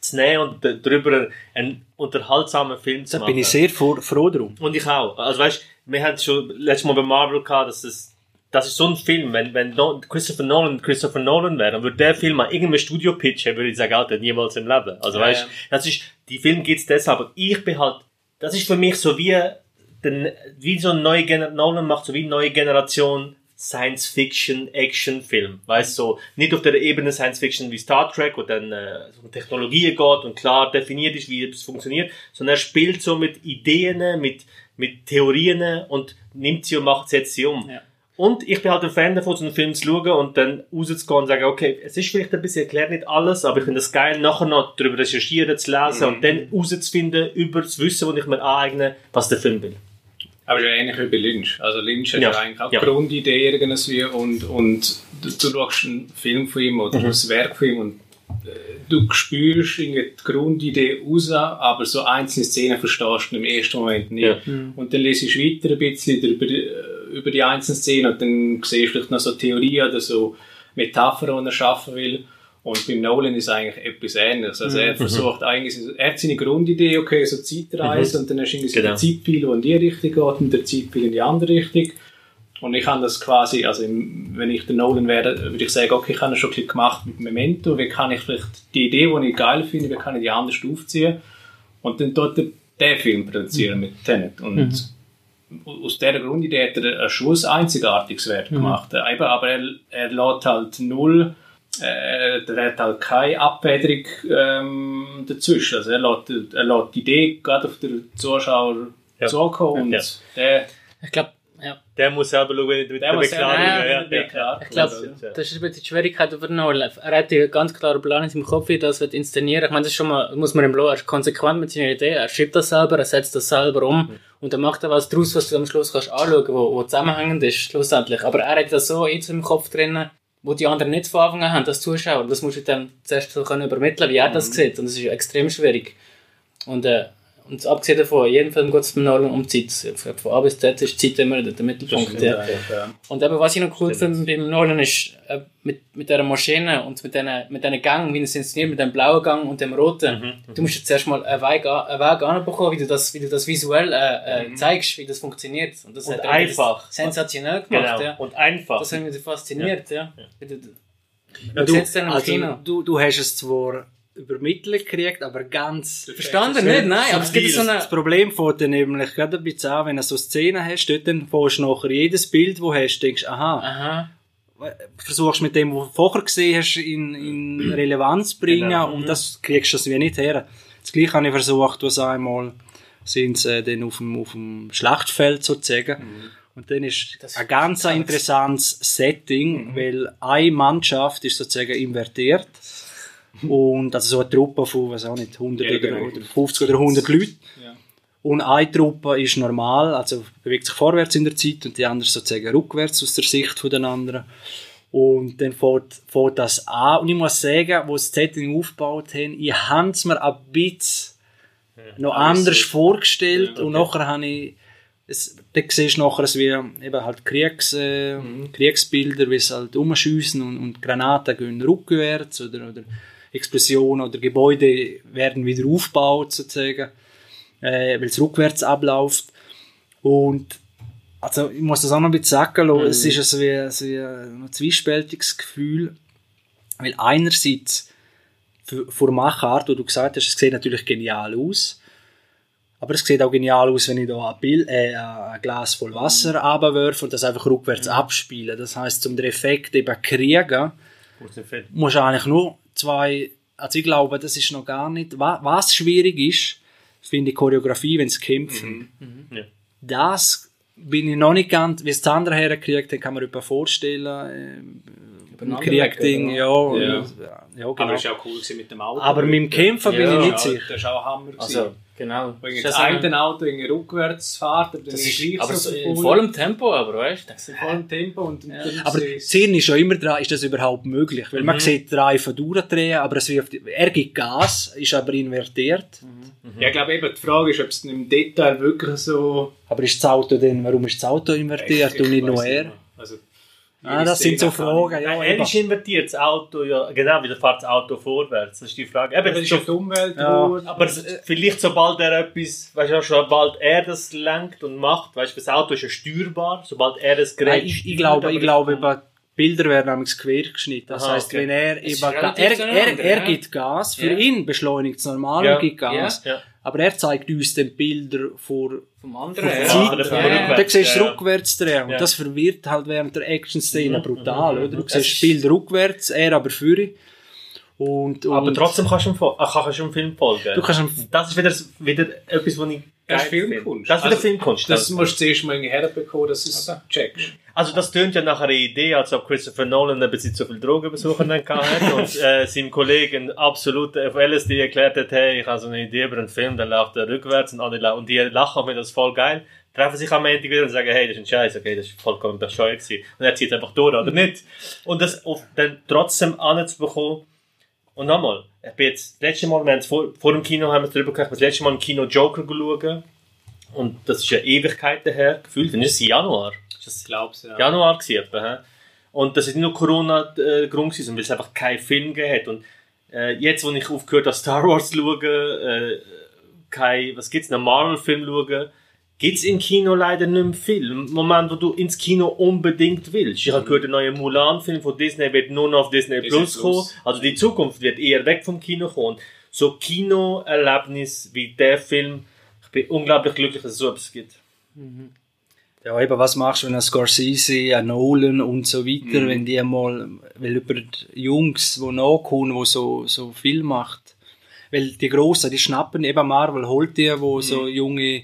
zu nehmen und darüber einen unterhaltsamen Film zu Da machen. bin ich sehr froh, froh drum. Und ich auch. Also weißt, wir hatten schon letztes Mal bei Marvel gehabt, dass es das ist so ein Film, wenn, wenn Christopher Nolan Christopher Nolan wäre, dann würde der Film mal irgendeinem Studio pitchen, würde ich sagen, Alter, niemals im Leben. Also Ja, weißt, ja. das ist, die Film geht's deshalb, aber ich bin halt, das ist für mich so wie, den, wie so eine neue Generation, Nolan macht so wie eine neue Generation Science-Fiction-Action-Film. Weißt so, nicht auf der Ebene Science-Fiction wie Star Trek, wo dann äh, um Technologien geht und klar definiert ist, wie es funktioniert, sondern er spielt so mit Ideen, mit, mit Theorien und nimmt sie und macht sie jetzt sie um. Ja. Und ich bin halt ein Fan davon, so einen Film zu schauen und dann rauszugehen und sagen, okay, es ist vielleicht ein bisschen erklärt nicht alles, aber ich finde es geil, nachher noch darüber recherchieren, zu lesen und dann rauszufinden, über das Wissen, das ich mir aneigne, was der Film will. Aber es ist ja ähnlich wie bei Lynch. Also Lynch hat Ja. ja, eigentlich auch Ja. die Grundidee irgendwie und, und du, du schaust einen Film von ihm oder Mhm. ein Werk von ihm und äh, du spürst irgendwie die Grundidee raus, aber so einzelne Szenen verstehst du im ersten Moment nicht. Ja. Und dann lese ich weiter ein bisschen über, die- äh, über die einzelnen Szenen und dann siehst du vielleicht noch so Theorien oder so Metaphern, die er schaffen will. Und beim Nolan ist eigentlich etwas ähnliches. Also Mhm. er versucht eigentlich, er hat seine Grundidee, okay, so Zeitreise, und dann hast du irgendwie so Genau. Zeitpil, die in die Richtung geht und der Zeitpil in die andere Richtung. Und ich habe das quasi, also wenn ich der Nolan wäre, würde ich sagen, okay, ich habe das schon ein bisschen gemacht mit Memento, wie kann ich vielleicht die Idee, die ich geil finde, wie kann ich die anders aufziehen und dann dort den, Film produzieren mit Tenet. Und aus dieser Grundidee hat er ein Schuss einzigartiges Werk gemacht. Eben, aber er, er lässt halt null, äh, er hat halt keine Abfederung ähm, dazwischen. Also er lässt, er lässt die Idee gerade auf den Zuschauer Ja. zukommen und Ja. der, Ich glaube, ja. Der muss selber schauen, mit Der der selber- Ja, der. Ich glaube, das ist ein bisschen die Schwierigkeit über Nolan. Er hat einen ganz klaren Plan in seinem Kopf, wie er das wird inszenieren. Ich meine, das ist schon mal, muss man ihm lassen. Er ist konsequent mit seiner Idee. Er schreibt das selber, er setzt das selber um. Und dann macht er was draus, was du am Schluss kannst anschauen, wo, wo zusammenhängend ist, schlussendlich. Aber er hat das so in seinem Kopf drinnen, wo die anderen nicht von Anfang an haben, das Zuschauer. Das musst du dann zuerst so können übermitteln, wie er das sieht. Und das ist extrem schwierig. Und, äh, und abgesehen davon, in jedem Film geht es beim Nolan um Zeit. Von A bis Z ist Zeit immer der, Mittelpunkt. Ja. Und eben, was ich noch cool finde beim Nolan ist, äh, mit, mit dieser Maschine und mit diesen mit diesen Gang, wie es inszeniert, mit dem blauen Gang und dem roten. Du musst jetzt erstmal einen Weg, einen Weg anbekommen, wie du das, wie du das visuell äh, äh, zeigst, wie das funktioniert. Und das Und hat er einfach. sensationell gemacht. Genau. Ja. Und einfach. Das hat mich fasziniert, ja. Du- Ja, du, im also, du, du hast es zwar übermittelt gekriegt, aber ganz... Verstanden nicht, nein, aber es gibt so eine... Das Problem fängt dann nämlich gerade ein bisschen an, wenn du so Szenen hast, dort dann fährst du nachher jedes Bild, wo du hast, denkst, aha, Aha. versuchst mit dem, was du vorher gesehen hast, in, in Relevanz zu bringen Genau. und das kriegst du das wie nicht her. Das gleiche habe ich versucht, was einmal sind sie äh, dann auf dem, auf dem Schlachtfeld sozusagen. Und dann ist Das- ein ganz interessantes Setting, weil eine Mannschaft ist sozusagen invertiert. Und also so eine Truppe von, was auch nicht, 100 Ja, oder, genau. oder 50 oder 100 Leute. Ja. Und eine Truppe ist normal, also bewegt sich vorwärts in der Zeit und die andere sozusagen rückwärts aus der Sicht von den anderen. Und dann fährt, fährt das an. Und ich muss sagen, wo das Setting aufgebaut haben, ich habe es mir ein bisschen noch anders vorgestellt. Und nachher habe ich, es, dann siehst du nachher, es wie eben halt Kriegs, äh, Kriegsbilder, wie sie halt umschiessen und, und Granaten gehen rückwärts oder, oder Explosionen oder Gebäude werden wieder aufgebaut sozusagen, äh, weil es rückwärts abläuft. Und also ich muss das auch noch ein bisschen sagen lassen, es ist also wie, also wie ein zwiespältiges Gefühl, weil einerseits vor der Machart, wo du gesagt hast, es sieht natürlich genial aus, aber es sieht auch genial aus, wenn ich da ein, Bild, äh, ein Glas voll Wasser runterwerfe und das einfach rückwärts abspiele. Das heißt, um den Effekt eben zu kriegen, musst du eigentlich nur zwei, also ich glaube, das ist noch gar nicht, wa- was schwierig ist, finde ich Choreografie, wenn es kämpfen. Ja. Das bin ich noch nicht ganz, wie es das andere hergekriegt hat, kann man etwa vorstellen, äh, im Kriegding, ja, Ja. ja, ja, Aber genau. es war auch cool mit dem Auto. Aber mit dem Kämpfen bin Ja, ich nicht ja, sicher. Das war auch Hammer. Also, genau. wenn Das eine Auto irgendwie rückwärts fährt, aber dann das ist gleich aber so in voll- vollem Tempo, aber weißt du? in vollem Tempo und dann Aber ist die Szene ist ja immer dran, ist das überhaupt möglich? Weil man sieht den Reifen durchdrehen, aber es wirft, er gibt Gas, ist aber invertiert. Ja, ich glaube eben, die Frage ist, ob es im Detail wirklich so... Aber ist das Auto denn, warum ist das Auto invertiert und nicht nur er? mehr. Also, Ah, das sind so Fragen, ja. Er ist invertiert, das Auto, ja, genau, wieder fährt das Auto vorwärts. Das ist die Frage. Eben, Aber das ist ja die Umwelt, Ja. wo... aber es- vielleicht sobald er etwas, weißt du, sobald er das lenkt und macht, weißt du, das Auto ist ja steuerbar, sobald er das Gerät Nein, ich, ich glaube, ich glaube, eben, Bilder werden nämlich quer geschnitten. Das Aha, heißt, okay. wenn er eben, er, er, er ja. gibt Gas, für Ja. ihn beschleunigt es normal Ja. und gibt Gas. Ja. Aber er zeigt uns dann Bilder vor Vom anderen, der ja. Ja, ja. Rückwärts. Da siehst du ja. rückwärts drehen. Und Ja. das verwirrt halt während der Action-Szene brutal, oder? Du siehst das Bild rückwärts, er aber vorne. Und, und Aber trotzdem kannst du ihm, fol- äh, kannst du dem Film folgen. Du kannst das ist wieder, wieder etwas, was ich Das ist. Filmkunst. Das ist wieder Also, Filmkunst. Das musst du zuerst mal irgendwie herbekommen, dass du es checkst. Also das tönt ja nach einer Idee, als ob Christopher Nolan ein bisschen zu viel Drogenbesucher gehabt hat und äh, seinem Kollegen absolut auf LSD erklärt hat, hey, ich habe so eine Idee über einen Film, dann läuft er rückwärts und alle lachen. Und die lachen mir das ist voll geil, treffen sich am Ende wieder und sagen, hey, das ist ein Scheiß, okay, das ist vollkommen bescheuert gewesen. Und er zieht einfach durch, oder nicht? Und das auf, dann trotzdem anzubekommen. Und nochmal, ich bin jetzt, das letzte Mal, wir haben es vor, vor dem Kino haben wir es drüber gesprochen, das letzte Mal im Kino Joker geschaut. Und das ist ja Ewigkeiten her, gefühlt, dann ist es Januar. Das Ich glaube es, ja. Januar gewesen, hä? Und das ist nicht nur Corona-Grund gewesen, sondern weil es einfach keinen Film gegeben hat. Und äh, jetzt, wo ich aufgehört habe, Star Wars zu schauen, äh, kein, was gibt's, einen Marvel-Film schauen, gibt's im Kino leider nicht mehr viel. Im Moment, wo du ins Kino unbedingt willst. Ich habe gehört, der neue Mulan-Film von Disney wird nur noch auf Disney, Disney Plus kommen. Also die Zukunft wird eher weg vom Kino kommen. Und so Kinoerlebnis wie der Film, ich bin unglaublich glücklich, dass es so etwas gibt. Ja, eben, was machst du, wenn ein Scorsese, ein Nolan und so weiter, wenn die mal, weil über die Jungs, die nachkommen, die so, so viel macht, weil die Grossen, die schnappen eben Marvel, holt die, wo so junge,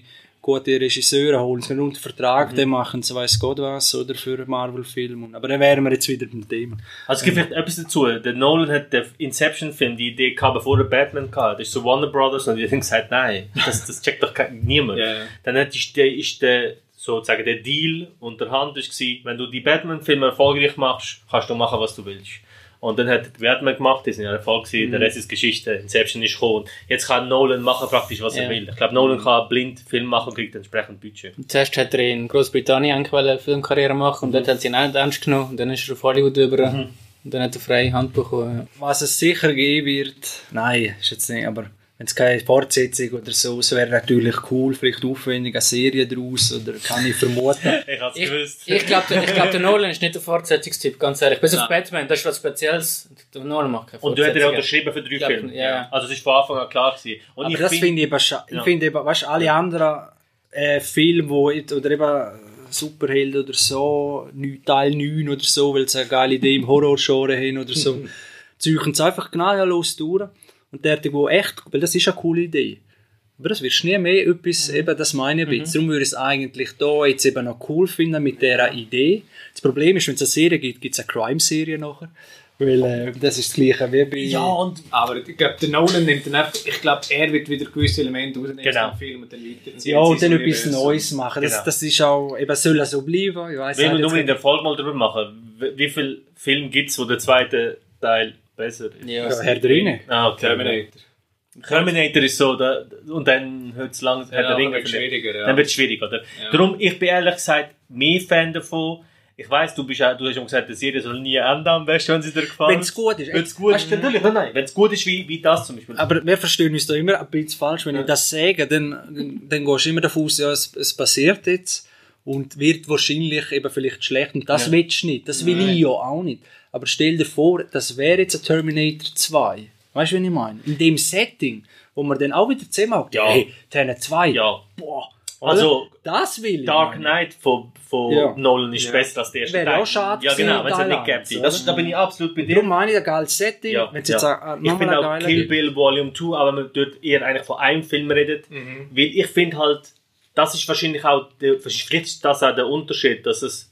gute Regisseure holen, sie unter Vertrag, die machen so weiss Gott was, oder für Marvel-Film. Aber dann wären wir jetzt wieder beim Thema. Also es gibt vielleicht etwas dazu. Der Nolan hat den Inception-Film die Idee gehabt, bevor er Batman hatte. Das ist so Warner Brothers und die haben gesagt, nein, das, das checkt doch niemand. Ja, ja. Dann hat ist der, ist der, sozusagen der Deal unter Hand wenn du die Batman-Filme erfolgreich machst, kannst du machen, was du willst. Und dann hat die Batman gemacht, die sind ja Erfolg gewesen, Mhm. der Rest ist Geschichte, Inception ist gekommen. Jetzt kann Nolan machen praktisch, was er Ja. will. Ich glaube, Nolan kann blind Film machen und kriegt entsprechend Budget. Zuerst hat er in Großbritannien eine Filmkarriere machen und dort hat sie ihn auch nicht ernst genommen. Und dann ist er auf Hollywood über und dann hat er freie Hand bekommen. Was es sicher geben wird, nein, ist jetzt nicht, aber wenn es keine Fortsetzung oder so, es wäre natürlich cool, vielleicht aufwendig eine Serie daraus oder kann ich vermuten. Ich hab's Ich, gewusst. ich glaube, ich glaub, der Nolan ist nicht der Fortsetzungstyp, ganz ehrlich. Bis auf Batman, das ist was Spezielles. Der Nolan macht keine und du hättest ja unterschrieben für drei glaub, Filme. ja. Also es ist von Anfang an klar gewesen. Und Aber ich das finde ich eben schade. Ja. Ich finde eben, weißt du, alle anderen äh, Filme, wo, oder eben Superhelden oder so, Teil 9 oder so, weil sie eine geile Idee im Horror-Genre haben oder so, zeichnen es einfach gnadenlos durch. Und der, wo echt, weil das ist eine coole Idee. Aber das wirst du nie mehr etwas, eben, das meine ich ein bisschen. Darum würde ich es eigentlich da jetzt eben noch cool finden mit dieser Idee. Das Problem ist, wenn es eine Serie gibt, gibt es eine Crime-Serie nachher. Weil äh, das ist das Gleiche wie bei... Ja, und Aber ich glaube, der Nolan nimmt dann einfach, ich glaube, er wird wieder gewisse Elemente rausnehmen Genau. aus dem Film und dann weiterziehen. Ja, und dann etwas. Neues machen. Das, Genau. das ist auch, eben soll so bleiben. Ich weiss wir jetzt nur in der Folge mal drüber machen, wie- wie viele Filme gibt es, wo der zweite Teil besser ist? Ja, Ja, Herr der Ringe. Ah, okay. Terminator. Terminator ist so, da, und dann hört es langsam, Herr Ja, der Ringe wird schwieriger, ja. Dann wird es schwierig, oder? Ja. Darum, ich bin ehrlich gesagt mehr Fan davon. Ich weiss, du, bist auch, du hast schon gesagt, die Serie soll nie enden, am besten, wenn sie dir gefällt. Wenn es gut ist. Wenn es gut ist, natürlich, nein, nein. Wenn es gut ist, wie, wie das zum Beispiel. Aber wir verstehen uns da immer ein bisschen falsch. Wenn ich das sage, dann, dann, dann gehst du immer davon aus, ja, es, es passiert jetzt und wird wahrscheinlich eben vielleicht schlecht. Und das Ja. willst du nicht. Das will ich ja auch nicht. Aber stell dir vor, das wäre jetzt ein Terminator 2. Weißt du, was ich meine? In dem Setting, wo man dann auch wieder zusammenhakt. Ja. Hey, Terminator 2. Ja. Boah. Also, das will ich. Dark. Knight von, von Ja. Nolan ist Ja. besser als der erste Wäre Teil. auch schade Ja, genau, wenn es Teil nicht gäbe. Das, da bin ich absolut bei dir. Darum meine ich ein geiles Setting. Ja, Wenn es ja. jetzt ein, ich nochmal finde ein auch Kill. Bill Volume 2, aber man dort eher eigentlich von einem Film redet. Weil ich finde halt, das ist wahrscheinlich auch, der, vielleicht ist das auch der Unterschied, dass es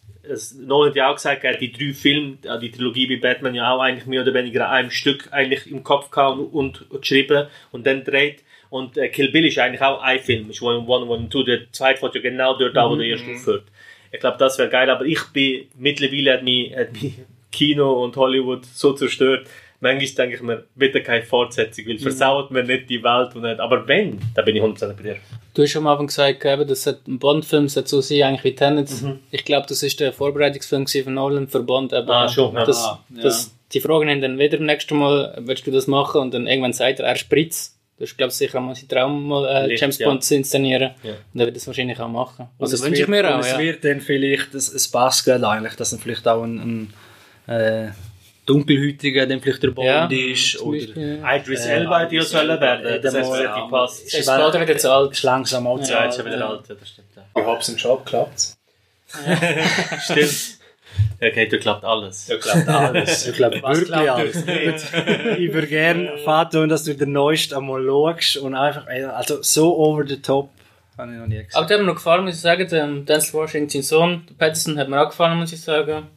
Nolan hat ja auch gesagt, er hat die drei Filme, die Trilogie bei Batman ja auch eigentlich mehr oder weniger an einem Stück eigentlich im Kopf gehabt und, und geschrieben und dann dreht. Und äh, Kill Bill ist eigentlich auch ein Film, ist 1 und Volume 2, der zweite fährt ja genau dort an, wo der erste aufhört. Ich glaube, das wäre geil, aber ich bin, mittlerweile hat mich, hat mich Kino und Hollywood so zerstört. Manchmal denke ich mir, bitte keine Fortsetzung, weil versaut mir nicht die Welt. Und nicht. Aber wenn, da bin ich 100% bei dir. Du hast schon am Anfang gesagt, eben, dass ein Bond-Film so sein, eigentlich wie Tenet. Mhm. Ich glaube, das ist der Vorbereitungsfilm gewesen von Nolan für Bond. Eben, Ah, schon, ja. Das, Ah, ja. das, die fragen ihn dann wieder beim nächsten Mal, willst du das machen? Und dann irgendwann sagt er, er spritzt. Das ist, glaube ich, sicher mal sein Traum, mal äh, Licht, James ja. Bond zu inszenieren. Ja. Und er wird das wahrscheinlich auch machen. Und Also es wünsche ich mir und auch, Es ja. wird dann vielleicht, es, es passt eigentlich, dass dann vielleicht auch ein, ein äh, Dunkelhäutiger dann vielleicht der Bond Ja, ist. Oder Beispiel. Idris Äh, Elba hat ja sollen werden. äh, Das es hat passt. Ist wieder zu alt? ist langsam auch zu Ja, alt. jetzt ist er wieder alt. Ja, das stimmt. Ja. Bei Hobbs und Shaw klappt Stimmt. Okay, da klappt alles. Ja, klappt alles. Ich glaube Was wirklich alles. ich würde gerne, Vater, dass du den neuesten einmal schaust und einfach, ey, also so over the top, habe ich noch nie gesehen. Aber der hat mir noch gefallen, muss ich sagen. Denzel Washington, sein Sohn, der Patterson, hat mir auch gefallen, muss ich sagen.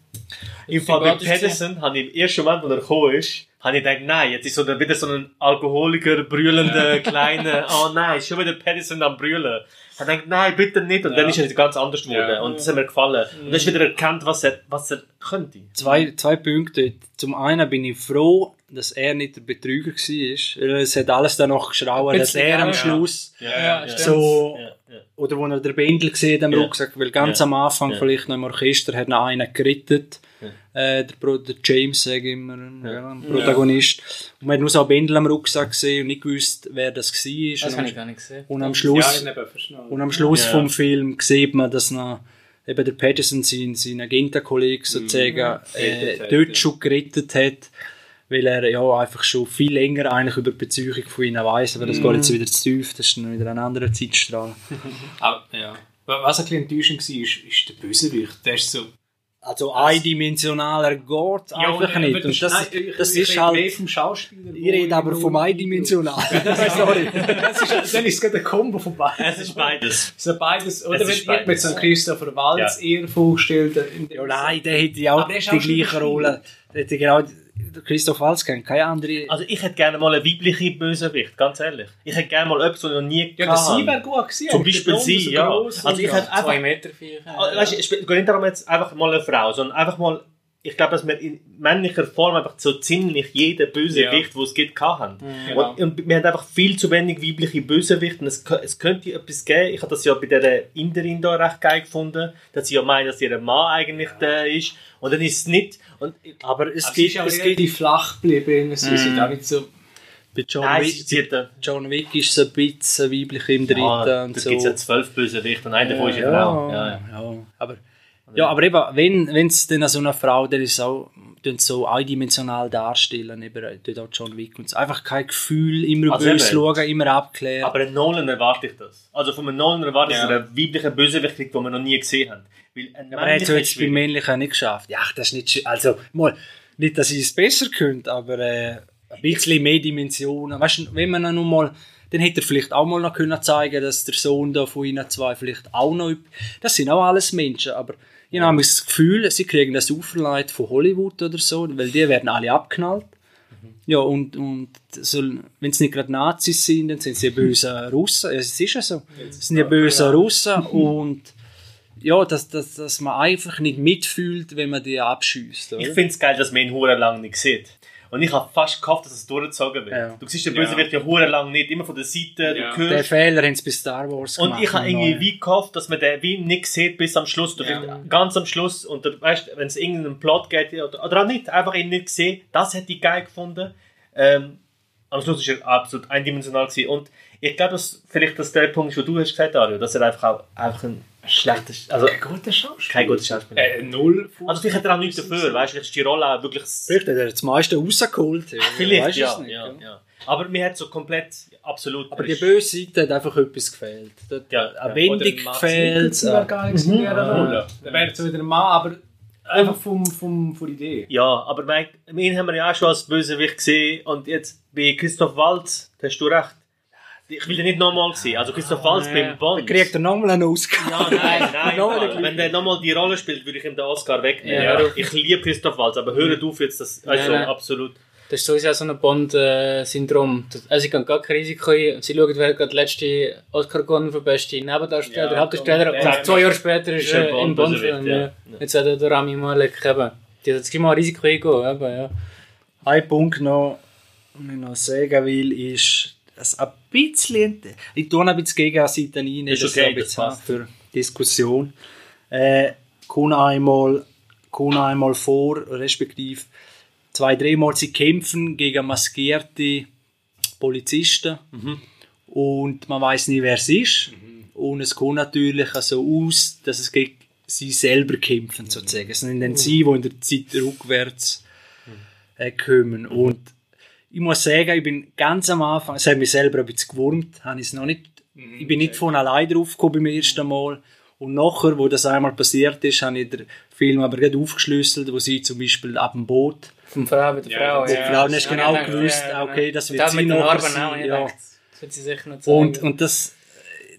Im Fall bei Pedersen habe ich im ersten Moment, als er gekommen ist, habe ich gedacht, nein, jetzt ist so der, wieder so ein Alkoholiker, brüllender, kleiner, oh nein, ist schon wieder Pedersen am Brüllen. Ich habe gedacht, nein, bitte nicht. Und dann ist er ganz anders geworden. Ja. Und das hat mir gefallen. Und dann hast du wieder erkannt, was er, was er könnte. Zwei, zwei Punkte. Zum einen bin ich froh, dass er nicht der Betrüger war. weil Es hat alles dann noch geschrauen, dass er am ja. Schluss Ja, so, Ja, ja. oder wo er den Bändel gesehen am Ja. Rucksack, weil ganz Ja. am Anfang Ja. vielleicht noch im Orchester hat noch einen gerettet. Äh, der, Pro, der James, sage ich immer, ja. ein Protagonist. Und man hat nur so einen Bändel am Rucksack gesehen und nicht gewusst, wer das war. Das und, habe am, ich gar nicht gesehen. und am Schluss, und am Schluss Ja. vom Film sieht man, dass noch eben der Patterson seinen, seinen Agentenkollegen sozusagen äh, Gerettet hat, dort schon gerettet hat, weil er ja einfach schon viel länger eigentlich über die Beziehung von ihnen weiss, aber das geht jetzt wieder zu tief, das ist dann wieder ein anderer Zeitstrahl. Aber, ja. Was ein bisschen enttäuschend war, ist, ist der Bösewicht. Der ist so... Also eindimensionaler geht einfach nein, nicht. Und das, nein, ich- das ich ist rede mehr halt... vom Schauspieler. Ich rede aber vom eindimensionalen. Sorry. Das ist, dann ist es ein Kombo von beiden. Es ist beides. So beides, oder Es wenn ist ich mir so einen Christopher Waltz eher vorgestellt. in dem- Ja, nein, der hätte ja auch die ist gleiche. Rolle. Der hätte genau... Christoph Waltz kennt keine andere... Also ich hätte gerne mal eine weibliche Bösewicht, ganz ehrlich. Ich hätte gerne mal etwas, das ich noch nie Ja, das gehabt sie wäre habe. gut gewesen. Zum. Beispiel sie, so ja. Also ich hätte einfach Zwei Meter vier. Ah, Weißt du, es geht nicht darum jetzt einfach mal eine Frau, sondern einfach mal ich glaube, dass wir in männlicher Form einfach so ziemlich jeden Bösewicht, wo es gibt, haben. Genau. Und, und wir haben einfach viel zu wenig weibliche Bösewichte. Und es, es könnte etwas geben. Ich habe das ja bei der Inderin da recht geil gefunden, dass sie ja meint, dass ihr Mann eigentlich der ist. Und dann ist es nicht. Und Aber es Es gibt, ist auch es gibt relativ flach geblieben. Sie sind auch nicht so... bei John nein, Wick, John Wick ist so ein bisschen weiblich im dritten ah, und da so. gibt es ja zwölf Bösewichte und einer davon ist eine Frau. Ja, ja. ja. Aber, ja, aber eben, wenn es dann so eine Frau, der ist auch so eindimensional darstellen, eben tut auch John Wick und so. Einfach kein Gefühl, immer Also böse schauen, immer abklären. Aber einen Nolan erwarte ich das. Also von einem Nolan erwarte ich, Ja. einen weiblichen Bösewicht den wir noch nie gesehen haben. Weil ein aber er hat es jetzt beim. Männlichen nicht geschafft. Ja, das ist nicht schön. Also, mal, nicht, dass ich es besser könnte, aber äh, ein bisschen mehr Dimensionen. Weißt du, wenn man ihn nun mal, dann hätte er vielleicht auch mal noch können zeigen, dass der Sohn da von ihnen zwei vielleicht auch noch, das sind auch alles Menschen, aber ich habe das Gefühl, sie kriegen das auferlegt von Hollywood oder so, weil die werden alle abknallt. Ja, und, und so, wenn es nicht gerade Nazis sind, dann sind sie böse Russen. Ja, es ist ja so. Es sind ja böse Russen und ja, dass, dass, dass man einfach nicht mitfühlt, wenn man die abschießt. Ich finde es geil, dass man ihn lang nicht sieht. Und ich habe fast gehofft, dass es durchgezogen wird. Ja. Du siehst den Bösewicht ja hure lang nicht, immer von der Seite, Ja. du Den hörst. Fehler haben sie bei Star Wars Und gemacht. ich habe irgendwie wie gehofft, dass man den wie nicht sieht bis am Schluss. Du Ja. ganz am Schluss, und der- weißt, wenn es irgendeinen Plot geht, oder, oder auch nicht, einfach ihn nicht gesehen. Das hätte ich geil gefunden. Ähm, am Schluss ist er absolut eindimensional gewesen. Und ich glaube, dass vielleicht das der Punkt ist, wo du hast gesagt, Dario, dass er einfach auch einfach ein schlechter, also Ein guter Schauspieler. kein guter Schauspieler. Äh, null. Also vielleicht hat er auch nichts dafür, weißt du, vielleicht ist die Rolle auch wirklich... Vielleicht hat er das meiste rausgeholt. ja. Vielleicht, Weisst du ja, es nicht, ja, ja. Aber mir hat so komplett, absolut... Aber er die ist- böse Seite hat einfach etwas gefehlt. Dort Ja, eine ja. Wendung gefehlt. wäre geil gewesen in dieser Mhm. Rolle. Wäre zwar wieder ein Mann, aber einfach vom, vom, von der Idee. Ja, aber mein, ihn haben wir ja auch schon als Bösewicht gesehen und jetzt bei Christoph Waltz, da hast du recht. Ich will den nicht nochmal sehen. Also Christoph Waltz beim Dann Bond. kriegt er nochmal einen Oscar. ja, nein, nein. Mann. Wenn der nochmal die Rolle spielt, würde ich ihm den Oscar wegnehmen. Ja. Ich liebe Christoph Waltz, aber hört auf jetzt, das, also Nein, nein. absolut. Das ist sowieso so ein Bond-Syndrom. Also, sie gehen gar kein Risiko ein. Sie schauen, wer gerade die letzte Oscar gewonnen für beste Nebendarsteller, Ja, Hauptdarsteller. Und zwei Jahre später ist er im Bond-Bösewicht, Bond-Film. ja. Ja. Jetzt hat er Rami Malek eben. Die hat jetzt gleich mal ein Risiko eingehen. Eben, ja. Ein Punkt noch, den ich noch sagen will, ist, ein bisschen, ich tue ein bisschen Gegenseite rein, Ist das okay, ein das bisschen passt. für Diskussion. Äh, kommt einmal, kommt einmal vor, respektive zwei, dreimal sie kämpfen gegen maskierte Polizisten und man weiß nie, wer es ist. Und es kommt natürlich so aus, dass es gegen sie selber kämpfen, sozusagen. Es sind dann sie, die in der Zeit rückwärts äh, kommen. Und ich muss sagen, ich bin ganz am Anfang, es hat mich selber ein bisschen gewurmt, habe ich es noch nicht, ich bin nicht von allein drauf gekommen beim ersten Mal. Und nachher, wo das einmal passiert ist, habe ich den Film aber gerade aufgeschlüsselt, wo sie zum Beispiel ab dem Boot, Vom Frau mit der Ja, Frau. die die Frau das hast hab genau gedacht, gewusst, ja, okay, das wird sie Narben sein, ja. das wird sie sicher noch zeigen. Und, und das,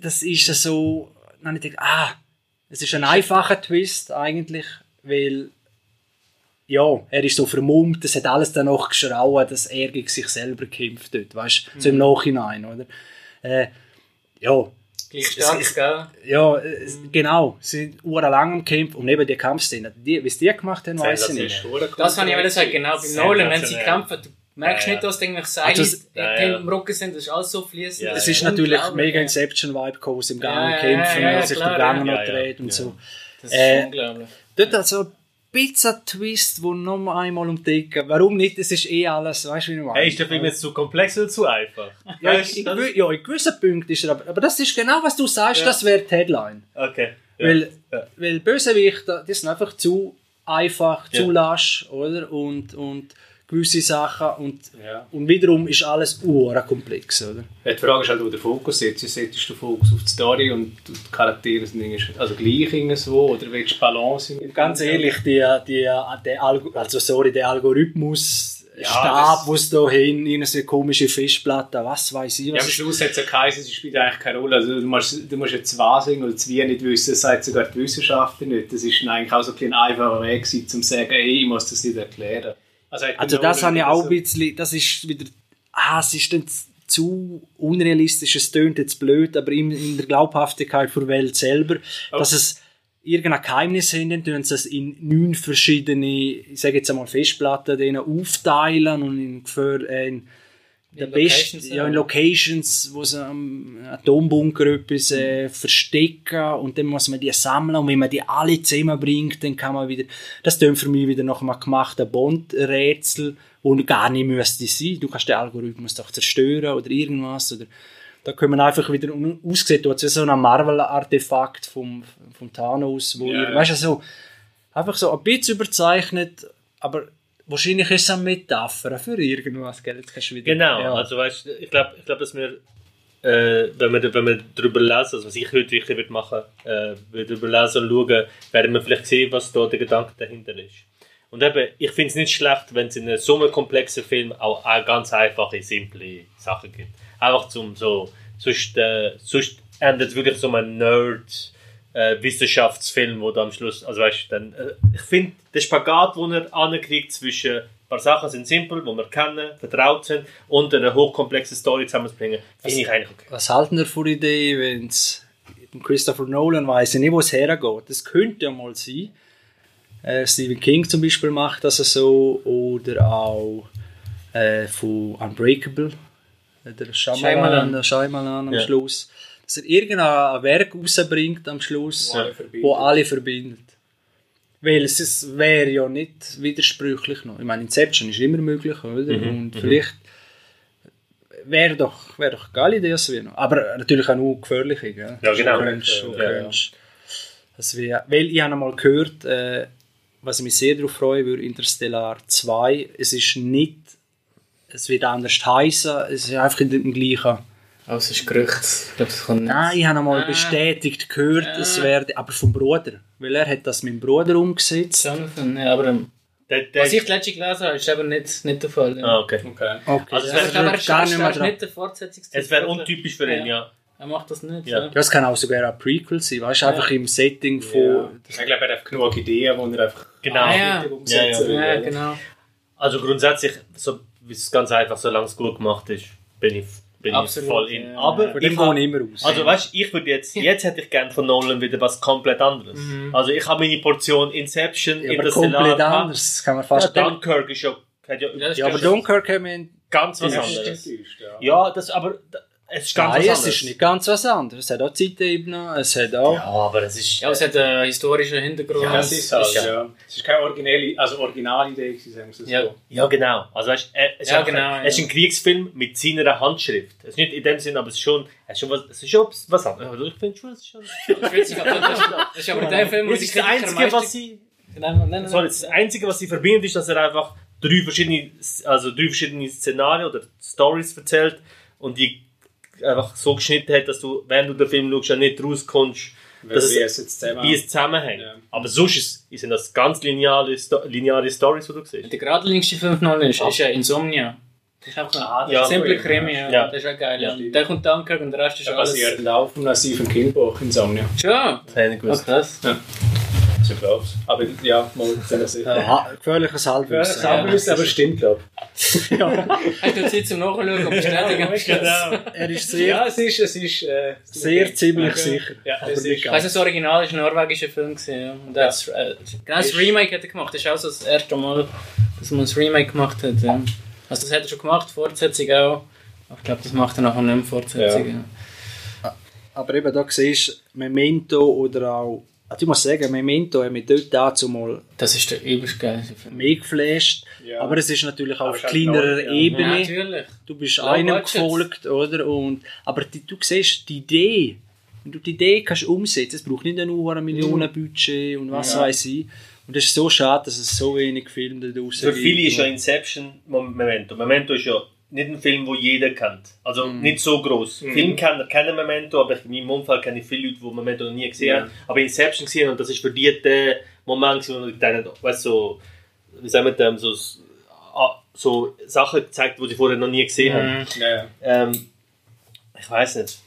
das ist ja so, dann habe ich gedacht, ah, es ist ein einfacher Twist eigentlich, weil, ja, er ist so vermummt, es hat alles danach geschrauen, dass er gegen sich selber kämpft dort, weißt du, so im Nachhinein, oder? Äh, ja, Gleich stark, gell? ja, äh, genau, sie sind urlang am Kämpfen und neben die Kampfszene, die, wie sie die gemacht haben, weiß ich nicht. Das habe ich wollte sagen, genau. Bei Nolan, wenn sie kämpfen, du merkst Ja, nicht, dass irgendwelche Seile Also es- ja, im Rücken sind, das ist alles so fließend. Ja, Es ja. ist natürlich mega. Inception-Vibe gekommen, dem Gang Ja, kämpfen, ja, ja, sich klar, der Gang ja. noch Ja, ja, dreht und ja. so. Das ist Äh, unglaublich. Dort hat so ein bisschen Twist, wo noch einmal um die Ecke. Warum nicht? Es ist eh alles, weißt du, wie ich meine? Hey, ist der Film jetzt zu komplex oder zu einfach? ja, das- gewi- ja, in gewissen Punkten ist er aber, aber das ist genau, was du sagst, Ja. das wäre die Headline. Okay. Ja. Weil, Ja. weil Bösewichter, die sind einfach zu einfach, zu lasch, oder? Und, und gewisse Sachen und, Ja. und wiederum ist alles komplex, oder? Die Frage ist halt, wo der Fokus setzt. Setzt du Fokus auf die Story und die Charaktere sind irgendwie also gleich irgendwo oder willst du Balance? in- Ganz ehrlich, die, die, der, Algo, also sorry, der Algorithmus, Ja, Stab, das- wo es da hin, in eine komische Festplatte, was weiß ich, Ja, was am es- Schluss hat es ja geheißen, es spielt eigentlich keine Rolle. Also, du, musst, du musst jetzt was oder zwei nicht wissen, das sagt sogar die Wissenschaftler nicht. Das ist dann eigentlich auch so ein einfacher Weg, um zu sagen, ey, ich muss das nicht erklären. Also, Also das habe ich auch ein bisschen, das ist wieder, ah, es ist dann zu unrealistisch, es tönt jetzt blöd, aber in, in der Glaubhaftigkeit der Welt selber, Oh. dass es irgendein Geheimnis dann tun sie es in neun verschiedene, ich sage jetzt einmal Festplatten, denen aufteilen und in, äh, in der besten, Locations, ja, in. Locations, wo sie am Atombunker etwas äh, verstecken und dann muss man die sammeln und wenn man die alle zusammenbringt, dann kann man wieder, das tönt für mich wieder nach einem gemachten Bond-Rätsel, wo gar nicht müsste sein. Du kannst den Algorithmus doch zerstören oder irgendwas oder da können wir einfach wieder ausgesehen, du hast so ein Marvel-Artefakt vom, vom Thanos, wo Ja, ihr, weißt du, so, einfach so ein bisschen überzeichnet, aber wahrscheinlich ist es eine Metapher für irgendwas, gell? Jetzt kannst du wieder, Genau, ja. also weißt, ich glaube, ich glaub, dass wir, äh, wenn wir, wenn wir darüber lesen, also was ich heute wirklich würde machen, äh, würde darüber lesen und schauen, werden wir vielleicht sehen, was da der Gedanke dahinter ist. Und eben, ich finde es nicht schlecht, wenn es in einem so einem komplexen Film auch, ganz einfache, simple Sachen gibt. Einfach zum so, sonst, äh, sonst endet wirklich so ein Nerd, äh, Wissenschaftsfilm, wo du am Schluss, also weißt du, dann, äh, ich finde, der Spagat, den er ankriegt zwischen ein paar Sachen sind simpel, die wir kennen, vertraut sind, und eine hochkomplexe Story zusammenzubringen, finde ich eigentlich okay. Was halten von der Idee, wenn es Christopher Nolan weiß nicht, wo es hergeht? Das könnte ja mal sein. Äh, Stephen King zum Beispiel macht das so oder auch äh, von Unbreakable, äh, der Shyamalan, Shyamalan. der Shyamalan am Ja. Schluss. Dass er irgendein Werk rausbringt am Schluss, Wo alle verbindet. wo alle verbindet. Weil es ist- wäre ja nicht widersprüchlich noch. Ich meine, Inception ist immer möglich, oder? Und vielleicht wäre doch, wäre doch eine geile Idee, das wäre noch. Aber natürlich auch nur gefährliche, gell? Ja, genau. Du könntest, du Ja, das wäre, weil ich habe einmal gehört, äh, was ich mich sehr darauf freue, würde Interstellar 2, es ist nicht, es wird anders heißen, es ist einfach in dem gleichen. Aber es ist Gerücht. Ich glaube, es kommt nicht. Nein, ich habe einmal Ah. bestätigt gehört, es werde, aber vom Bruder, weil er hat das mit dem Bruder umgesetzt. Jonathan, ja, aber ähm, Der, der was ich letztens gelesen habe, ist eben nicht, nicht der Fall. Ja. ah, okay. Okay. Okay, Also es das wäre- gar nicht mehr nicht der Fortsetzungstitel. Es wäre untypisch für ihn, ja. Er macht das nicht. Ja. Ja. Ja, es kann auch sogar ein Prequel sein, weißt du, einfach im Setting von... Ja. Ich glaube, er hat genug Ideen, die er einfach Genau. Ah, ja. umsetzen will. Ja, genau. Also grundsätzlich, so, wie es ganz einfach, solange es gut gemacht ist, bin ich, bin Absolut, ich voll in. ja. Aber Von ich ich immer aus. Also weißt du, ich würde jetzt, jetzt hätte ich gern von Nolan wieder was komplett anderes. Also ich habe meine Portion Inception, ja, aber Interstellar komplett gehabt. anders, das kann man Ja, fast... Dunkirk ist ja, hat ja, Ja, das Ja, aber. Dunkirk haben wir... ganz was Ja, anderes. Ja. Ja, das, aber da- es ist ganz Nein, was es ist nicht ganz was anderes. Es hat auch Zeitebene, es hat auch... Ja, aber es ist... Ja, es hat einen historischen Hintergrund. Ja, es ist halt, ja. ja. Es ist keine originelle, also Originalidee, gewesen, sagen wir es so. Ja. Ja, genau. Also, äh, es, Ja, ist genau, einfach- es ist ja. ein Kriegsfilm mit seiner Handschrift. Es ist nicht in dem Sinn, aber es ist schon, es ist schon was, es ist schon was anderes. Also, ich finde schon, es ist schon. Nicht, ob das, das ist aber der Film, wo Das ist das Einzige, was sie, Nein, nein, nein, sorry, das Einzige, was sie verbindet, ist, dass er einfach drei verschiedene, also drei verschiedene Szenarien oder Stories erzählt und die einfach so geschnitten hat, dass du, während du den Film schaust, ja nicht rauskommst, dass wie es, es jetzt zusammen... wie es zusammenhängt. Ja. Aber sonst ist, sind das ganz lineare, Sto- lineare Stories, die du siehst. Der geradlinigste Film von Nolan ist, ist ja Insomnia. Das ist einfach Ah, ein das Ja. ist simpler cool, Krimi. Ja. Ja. Das ist auch geil. Ja. Der kommt Dunkirk und der Rest ist Der alles... basiert auf einem Stephen King-Buch, Insomnia. Schon? Das hätte ich gewusst. Oh, krass. So glaub's. Aber ja, mal. Äh, ha- gefährliches Ja, Halbwissen. das haben wir wissen, aber es stimmt, glaube Hast du Zeit zum Nachschauen und bestätigen? Genau. Er ist ich. sehr, Ja, es ist, es ist... Äh, sehr ziemlich Okay. sicher. Ja, aber es nicht ist- Ich weiss, das Original ist ein norwegischer Film. Gewesen, ja. Und er hat's, äh, genau das Remake hat er gemacht. Das ist auch so das erste Mal, dass man ein Remake gemacht hat. Ja. Also das hat er schon gemacht, Fortsetzung auch. Aber ich glaube, das macht er nachher nicht mehr Fortsetzung. Ja. Ja. Aber eben, da siehst du Memento oder auch... Also ich muss sagen, Memento hat mich dort dazu mal Das ist der übelst geilste Film. mehr geflasht. Ja. Aber es ist natürlich auch Aber auf kleinerer ja. Ebene. Ja. Du bist Low einem budget. gefolgt, oder? Und, aber die, du siehst die Idee. Wenn du die Idee kannst umsetzen, es braucht nicht nur ein Millionenbudget und was Ja. weiß ich. Und es ist so schade, dass es so wenig Filme da draussen Für viele ist ja gibt. Inception Memento. Memento ist ja nicht ein Film, den jeder kennt. Also Mhm. nicht so groß. Filmkenner kennen Memento, aber in meinem Umfeld kenne ich viele Leute, die Memento noch nie gesehen haben. Aber Inception gesehen und das ist für die der Moment, wo ich denen, weißt, so, wie sagen wir dem, so, ah, so Sachen gezeigt, die sie vorher noch nie gesehen haben. Mhm. Ja, ja. Ähm, ich weiß nicht.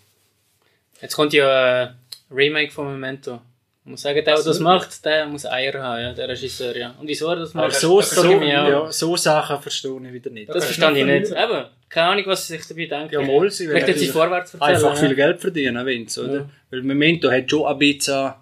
Jetzt kommt ja ein Remake von Memento. Ich muss sagen, der, der das macht, der muss Eier haben, ja, der Regisseur. Ja. Und wieso er das Aber macht, so, das so, ja, so Sachen verstehe ich wieder nicht. Das verstehe ich nicht. Eben, keine Ahnung, was sie sich dabei denken. Ja, mal, sie Vielleicht werden hat sie vorwärts erzählen. Einfach ja. viel Geld verdienen, wenn's, oder? Ja. Weil Memento hat schon ein bisschen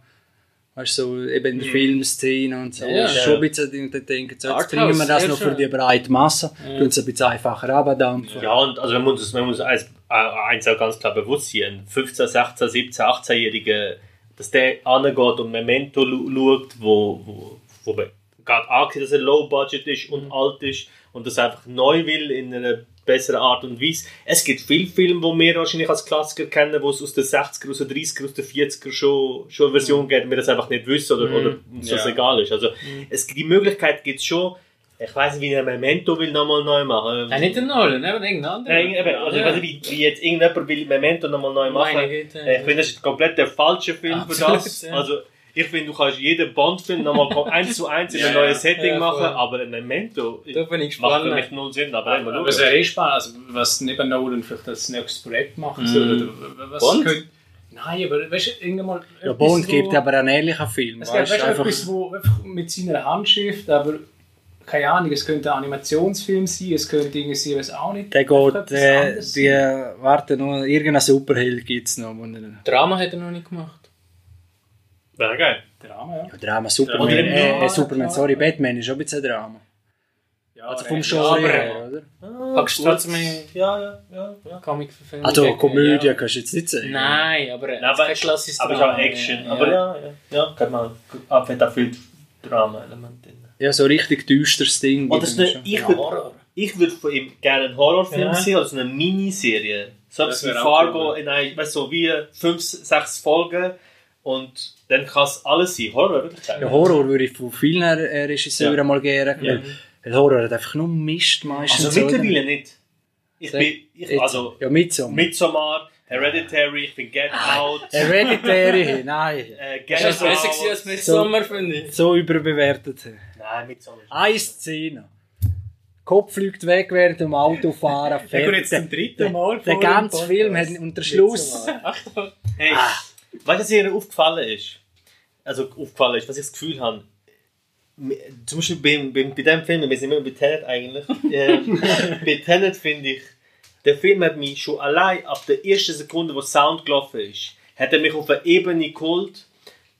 Weißt du, so eben in der Filmszene und so. Ja. Das ist schon ein bisschen, da denken sie, jetzt bringen wir das noch für die breite Masse, tun es ein bisschen einfacher abdampfen. Ja, und also man muss, man muss eins, äh, eins auch ganz klar bewusst sein. Ein 15, 16, 17, 18-Jähriger, dass der angeht und Memento schaut, wo, wo, wo man gerade angesehen, dass er low budget ist und alt ist und das einfach neu will in einer besseren Art und Weise. Es gibt viele Filme, die wir wahrscheinlich als Klassiker kennen, wo es aus den 60er, aus den 30er, aus den 40er schon, schon eine Version gibt, wir das einfach nicht wissen oder, oder uns das Ja. egal ist. Also es, die Möglichkeit gibt es schon. Ich weiß nicht, wie ein Memento will nochmal neu machen. Nein, nicht der Nolan, aber irgendein anderer. Nein, eben, also ich weiß nicht, wie, wie jetzt irgendjemand will Memento nochmal neu machen. Meine Güte. Äh, Ich finde, das ist komplett der falsche Film Absolut, für das. ja. Also, ich finde, du kannst jeden Bond-Film nochmal eins zu eins in Ja, ein neues ja. Setting Ja, machen, aber ein Memento Da bin ich macht für mich null Sinn. Aber, Aber es wäre eh spannend, also, was neben Nolan vielleicht als nächstes Projekt machen soll. Was Bond? könnte- Nein, aber weißt du, irgendwann mal. Ja, Bond wo- gibt aber einen ähnlichen Film. Es gibt Weißt, weißt, etwas, wo einfach mit seiner Handschrift, aber keine Ahnung, es könnte ein Animationsfilm sein, es könnte irgendwie, ich weiß auch nicht. der geht, anderes die, sein. warte noch, irgendein Superheld gibt es noch. Drama hat er noch nicht gemacht. Wäre geil. Drama, ja. Ja, Drama, Superman, im äh, äh, Superman, sorry, Batman ist auch ein bisschen ein Drama. ja Also vom Genre aber- her, oder? Packst du trotzdem Ja, ja, ja. ja. Comic-Verfilmung? Also Komödie ja. kannst du jetzt nicht sagen. Nein, aber es ist aber- kein klassisches Aber es ist auch Drama. Action. Aber ja, ja, ja, kann man. Aber auch viel Drama-Elemente drin. Ja, so richtig düsteres Ding. Und das ist eine, ich würde ich würd von ihm gerne einen Horrorfilm Ja. sehen, also eine Miniserie. So etwas wie Fargo, cool. in ein, weißt, so wie fünf, sechs Folgen und dann kann es alles sein. Horror, wirklich. Ja, Horror würde ich von vielen äh, Regisseuren Ja. mal gerne. Weil, weil Horror hat einfach nur Mist meistens. Also oder? mittlerweile nicht. Ich Sag- bin, ich, also ja, Midsommar. Midsommar, Hereditary, ich bin Get Out, Hereditary, nein. äh, Get Das ist Out. besser als Midsommar, finde ich. So überbewertet. Nein, Midsommar. ist- Eine Szene. Kopf fliegt weg während dem Autofahren. Ich Fertig. komme jetzt zum dritten Mal Der ganze Film hat unter Schluss. Achtung. Hey, weißt du, was mir aufgefallen ist? Also aufgefallen ist, was ich das Gefühl habe. Zum Beispiel beim, beim, bei diesem Film, wir sind immer bei Tenet eigentlich. ähm, bei Tenet finde ich, der Film hat mich schon allein ab der ersten Sekunde, wo Sound gelaufen ist, hat er mich auf eine Ebene geholt,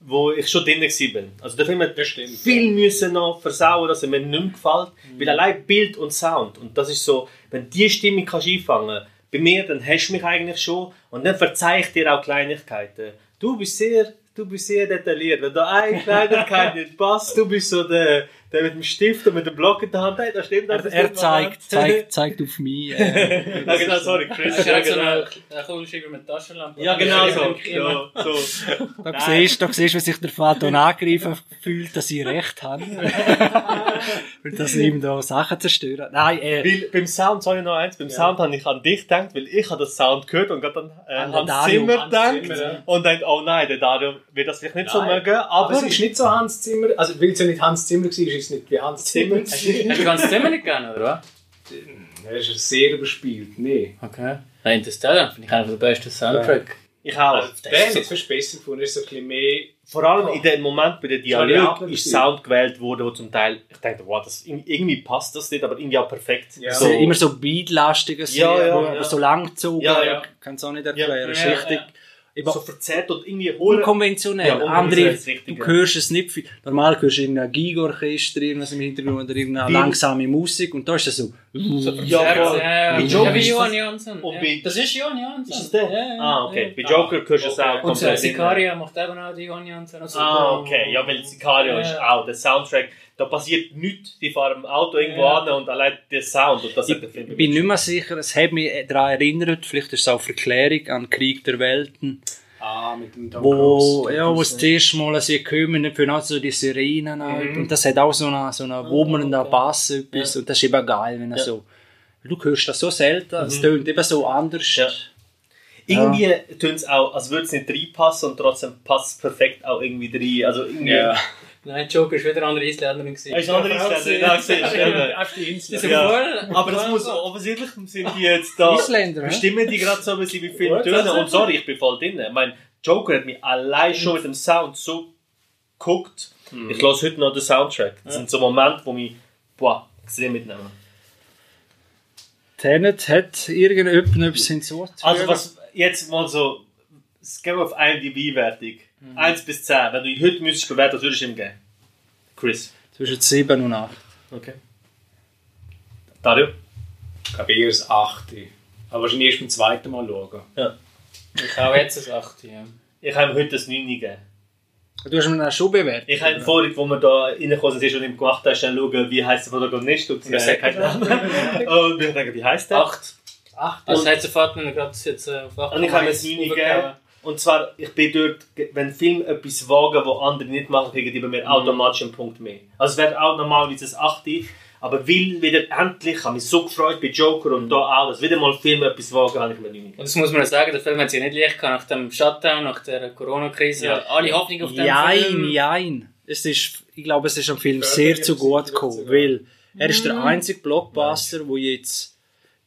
wo ich schon drin war. Also der Film hat Das stimmt, viel müssen noch versauen, dass er mir nicht mehr gefällt. Weil allein Bild und Sound, und das ist so, wenn die Stimmung kannst einfangen bei mir, dann hast du mich eigentlich schon und dann verzeih ich dir auch Kleinigkeiten. Du bist sehr, du bist sehr detailliert. Wenn da eine Kleinigkeit nicht passt, du bist so der, der mit dem Stift und mit dem Block in der Hand, hey, das stimmt. Er, das er zeigt, zeigt, zeigt auf mich. Äh, ja, genau, sorry, Chris. Das Ja, so genau. eine, eine Kugelschreiber mit Taschenlampe. Ja, genau so. Ja, so. da, Nein. siehst, da siehst du, wie sich der Vater angegriffen fühlt, dass ich recht habe. Und dass ihm da Sachen zerstören. Nein, äh, Weil beim Sound, sorry noch eins, beim Sound habe ich an dich gedacht, weil ich habe das Sound gehört und gerade an, äh, An Hans. Zimmer gedacht ja. und denkt, oh nein, der Dario wird das vielleicht nicht so Nein. mögen, Aber aber es ist nicht so Hans Zimmer, also weil es ja nicht Hans Zimmer war, ist nicht wie Hans Zimmer. Hast du hast du ganz Zimmer nicht gerne, oder was? Er ist sehr überspielt, nee. Okay. Nein, Interstellar finde ich einer der besten Soundtrack. ich auch. Also, der hat jetzt fast besser gefunden, er ist so ein bisschen mehr... Vor allem in dem Moment bei der Dialog ist. Sound gewählt worden, wo zum Teil, ich dachte, wow, das, irgendwie passt das nicht, aber irgendwie auch perfekt. Ja. so, immer so beatlastiges, Ja, ja, aber ja. so lang gezogen. Ja, ja. Kann es auch nicht erklären. Ja, ist ja, richtig. Eben so verzerrt und irgendwie hohl. unkonventionell. Ja, unkonventionell Andere, du ja. hörst es nicht viel. Normal hörst du irgendein Giga-Orchester, irgendwas im Hintergrund oder irgendeine Wie- langsame Musik und da ist es so. Ja, voll. sehr- Bei ja, Joker wie ist Johan das- Jansson. Ja. Das ist Johan Jansson. Ist der? Ja, ja, ah, okay. ja. Bei Joker hörst du es auch Und komplett. Sicaria macht eben auch die Johan Jansson. Also, Ah, okay. Ja, weil Sicario Ja. ist auch der Soundtrack. Da passiert nichts. Die fahren im Auto irgendwo Ja. an und allein der Sound. Und das Ich hat der Film bin nicht mehr sicher, es hat mich daran erinnert, vielleicht ist es auch Verklärung an Krieg der Welten, Ah, mit dem Tom wo, Cruise. ja, wo es das erste Mal sie kommen, für so die Sirenen halt. Mhm. und das hat auch so einen so einen wummernden okay. Bass etwas, und das ist eben geil, wenn er Ja. so, du hörst das so selten, es Mhm. tönt eben so anders. Ja. Irgendwie tun es auch, als würde es nicht reinpassen und trotzdem passt es perfekt auch irgendwie rein. Also irgendwie. Ja. Nein, Joker ist wieder eine andere Isländerin. Er ist eine andere Isländerin, ja, gesehen. Auf die Insel. Ja. Aber das muss, offensichtlich sind die jetzt da. Isländer? Bestimmen die gerade so ein bisschen wie Film Gut, tönen. also- Und sorry, ich bin voll drin. Ich mein, Joker hat mich allein schon mit dem Sound so geguckt. Ich lasse heute noch den Soundtrack. Das sind so Momente, wo mich, boah, extrem mitnehmen. Tenet hat irgendjemand etwas hinzuzufügen? Also was, jetzt mal so, es geht auf IMDb-Wertung. 1 bis 10. Wenn du ihn heute müsstest bewerten, was würdest du ihm geben? Chris. Zwischen 7 und 8. Okay. Dario? Ich glaube eher das 8. Aber wahrscheinlich erst beim zweiten Mal schauen. Ja. Ich habe jetzt ein 8. Ja. Ich habe ihm heute das 9 gegeben. Du hast mir dann schon bewertet. Ich habe vorhin, wo wir da reingekommen sind, schon ihm gemacht hast, dann schauen, wie heißt der Protagonist und Ja, äh, kein Name. Und ich denke, wie heißt der? 8. 8. Das hat sofort gerade jetzt äh, auf 8. Und ich habe mir das 9 gegeben. Und zwar, ich bin dort, wenn Film etwas wagen, was andere nicht machen, kriegen die bei mir automatisch einen Punkt mehr. Also es wäre auch normalerweise ein 8, aber weil wieder endlich, ich habe mich so gefreut bei Joker und da auch, dass wieder mal Film etwas wagen, habe ich mir 9 gegeben. Und das muss man ja sagen, der Film hat sich nicht leicht gehabt nach dem Shutdown, nach der Corona-Krise. Ja. Alle Hoffnung auf den Jein, Film. jein. Es ist, ich glaube, es ist am Film sehr zu gut gekommen, weil er ist der einzige Blockbuster, wo jetzt,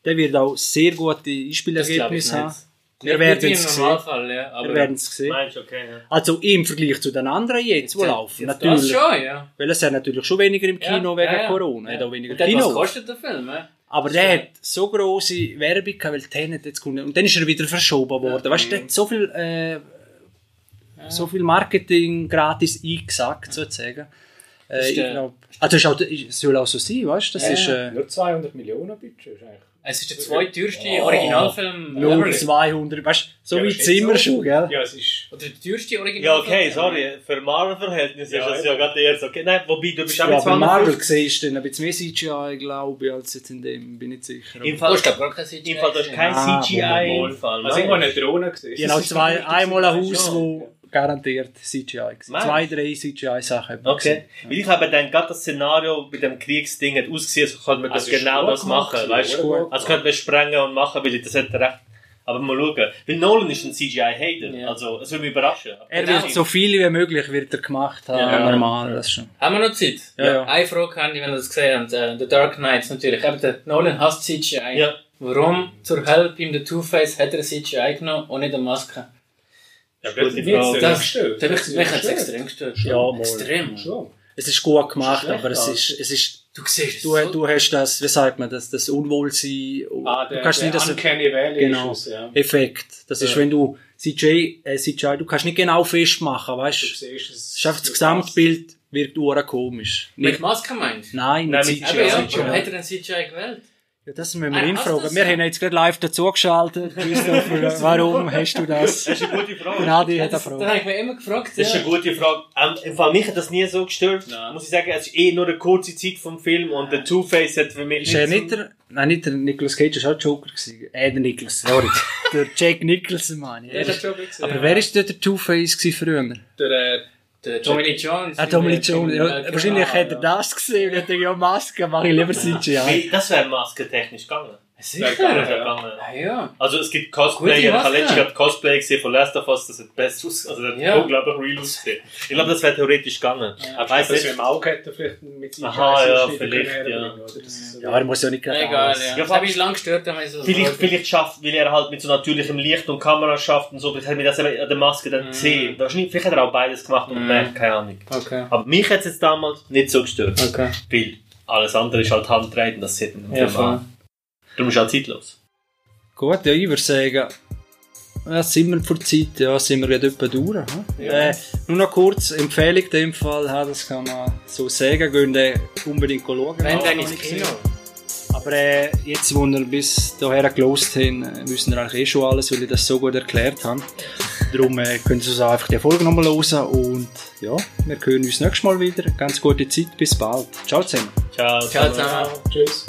der wird auch sehr gute Einspielergebnisse nicht. haben. Wir werden es sehen. Ja. Aber Wir werden es sehen. Meinst okay, ja. Also im Vergleich zu den anderen jetzt, die Jetzt- laufen, Das natürlich. schon, ja. Weil es ja natürlich schon weniger im Kino ja, wegen. Corona, Ja. hat auch weniger Und Kino. was kostet der Film? Ja? Aber der hat so grosse Werbung gehabt, weil Tenet jetzt kommt. Und dann ist er wieder verschoben worden. Weißt du, der hat so viel, äh, so viel Marketing gratis eingesackt, sozusagen. Äh, ist ich der- glaub, also ist auch, es soll auch so sein, weißt du? Das ist äh, Nur 200 Millionen Budget ist eigentlich. Es ist der zweiteuerste Originalfilm nur ever. 200, weißt du, so Ja, Zimmer nicht so. schon, gell? Ja, es ist... Oder der teuerste Ja, Originalfilm. okay, sorry. Für Marvel-Verhältnisse Ja, ist das ja eben. gerade eher so. Okay, nein, wobei, du bist auch Ja, aber Marvel 250. siehst du dann ein bisschen mehr CGI, glaube ich, als jetzt in dem, bin ich nicht sicher. Im Du Fall, hast glaub gar kein CGI. im Fall, du hast kein Ah, CGI Mal. im Fall. Also irgendwo eine Drohne gesehen. Genau, zwei, einmal ein Haus, wo garantiert CGI. Meinst Zwei, drei CGI-Sachen. Okay. Weil ich habe dann gerade das Szenario mit dem Kriegsding hat ausgesehen, so könnte man das Also genau das machen. gemacht, Weißt du? Also könnte man sprengen und machen, weil ich das hätte recht. Aber mal schauen. Weil Nolan ist ein CGI-Hater. Ja. Also, es würde mich überraschen. Er Genau. wird so viel wie möglich wird er gemacht haben, Ja. normal, das schon. Haben wir noch Zeit? Ja, ja. Eine Frage habe ich, wenn ihr das gesehen habt. Äh, The Dark Knight natürlich. Eben, der Nolan hasst CGI. Ja. Warum zur Hölle beim The Two-Face hat er CGI genommen und nicht eine Maske? Ja, aber Frage. Das, gestört. das, mich, hat es extrem gestört. Ja, mal. Extrem. Schon. Es ist gut gemacht, aber es ist, es ist, Du siehst es du, so. du hast das, wie sagt man, das, das Unwohlsein, Ah, du der, kannst der nicht das Genau. ist es, ja. Effekt. Das ist, Ja. wenn du CGI, äh, CGI, du kannst nicht genau festmachen, weißt Du du? siehst es. Ist einfach das Gesamtbild wirkt ura komisch. Mit Maske meinst du? nein, Nein, mit mit CGI. Eben, ja, warum hat er einen CGI gewählt? Ja, das müssen wir Ah, ihn fragen. Wir haben jetzt gerade live dazugeschaltet. Christopher, warum hast du das? Das ist eine gute Frage. Nadi hat eine Das, da Frage. habe ich mich immer gefragt. Das ist eine gute Frage. Ähm, mich hat das nie so gestört. Nein. Muss ich sagen, es ist eh nur eine kurze Zeit vom Film und der Two-Face hat für mich Ist er so- nicht der, nein, nicht der Nicolas Cage, ist auch Joker gewesen. Äh, der Nicolas, sorry. der Jack Nicholson, meine Ja, das schon gewesen, Aber ja. wer ist denn der Two-Face gewesen früher? Der, äh, Der Tommy Lee Jones. Ah, Tommy Lee Jones. Ja, wahrscheinlich genau, hat er ja. das gesehen und hat ja, Maske, mache ich lieber CGI. Das wäre maskentechnisch gegangen. Sicher. Ah, ja. Also es gibt Cosplay, ich habe letztens gerade Cosplay gesehen von Last of Us, das hat best aus, also das hat Ja. unglaublich real ausgesehen. Ich glaube, das wäre theoretisch gegangen. Ja. Ich wir nicht. im Auge hätten vielleicht mit Aha, ja, vielleicht, ja. so- Ja, er muss ja nicht gerade Egal, alles. ja. Ja, Das habe ich lange gestört. wenn man so Vielleicht, Frage- vielleicht schafft, weil er halt mit so natürlichem Licht und Kamera schafft und so, vielleicht hat mir das eben an der Maske dann gesehen. Wahrscheinlich, vielleicht hat er auch beides gemacht und Mhm. merkt, keine Ahnung. Okay. Aber mich hat es jetzt damals nicht so gestört. Okay. Weil alles andere ist halt Handtreten, das sieht man Ja. Darum ist auch zeitlos. Gut, ja, ich würde sagen, ja, sind wir vor Zeit, ja, sind wir gerade etwa durch. hm? Äh, nur noch kurz, Empfehlung in dem Fall, ja, das kann man so sagen, gehen den unbedingt schauen. Wenn dann nicht ins. Kino. Aber äh, jetzt, wo wir bis daher gelost haben, äh, wissen wir eigentlich eh schon alles, weil ich das so gut erklärt habe. Darum äh, könnt ihr uns auch einfach die Folge nochmal hören und ja, wir hören uns nächstes Mal wieder. Ganz gute Zeit, bis bald. Ciao zusammen. Ciao. Ciao zusammen. Tschüss.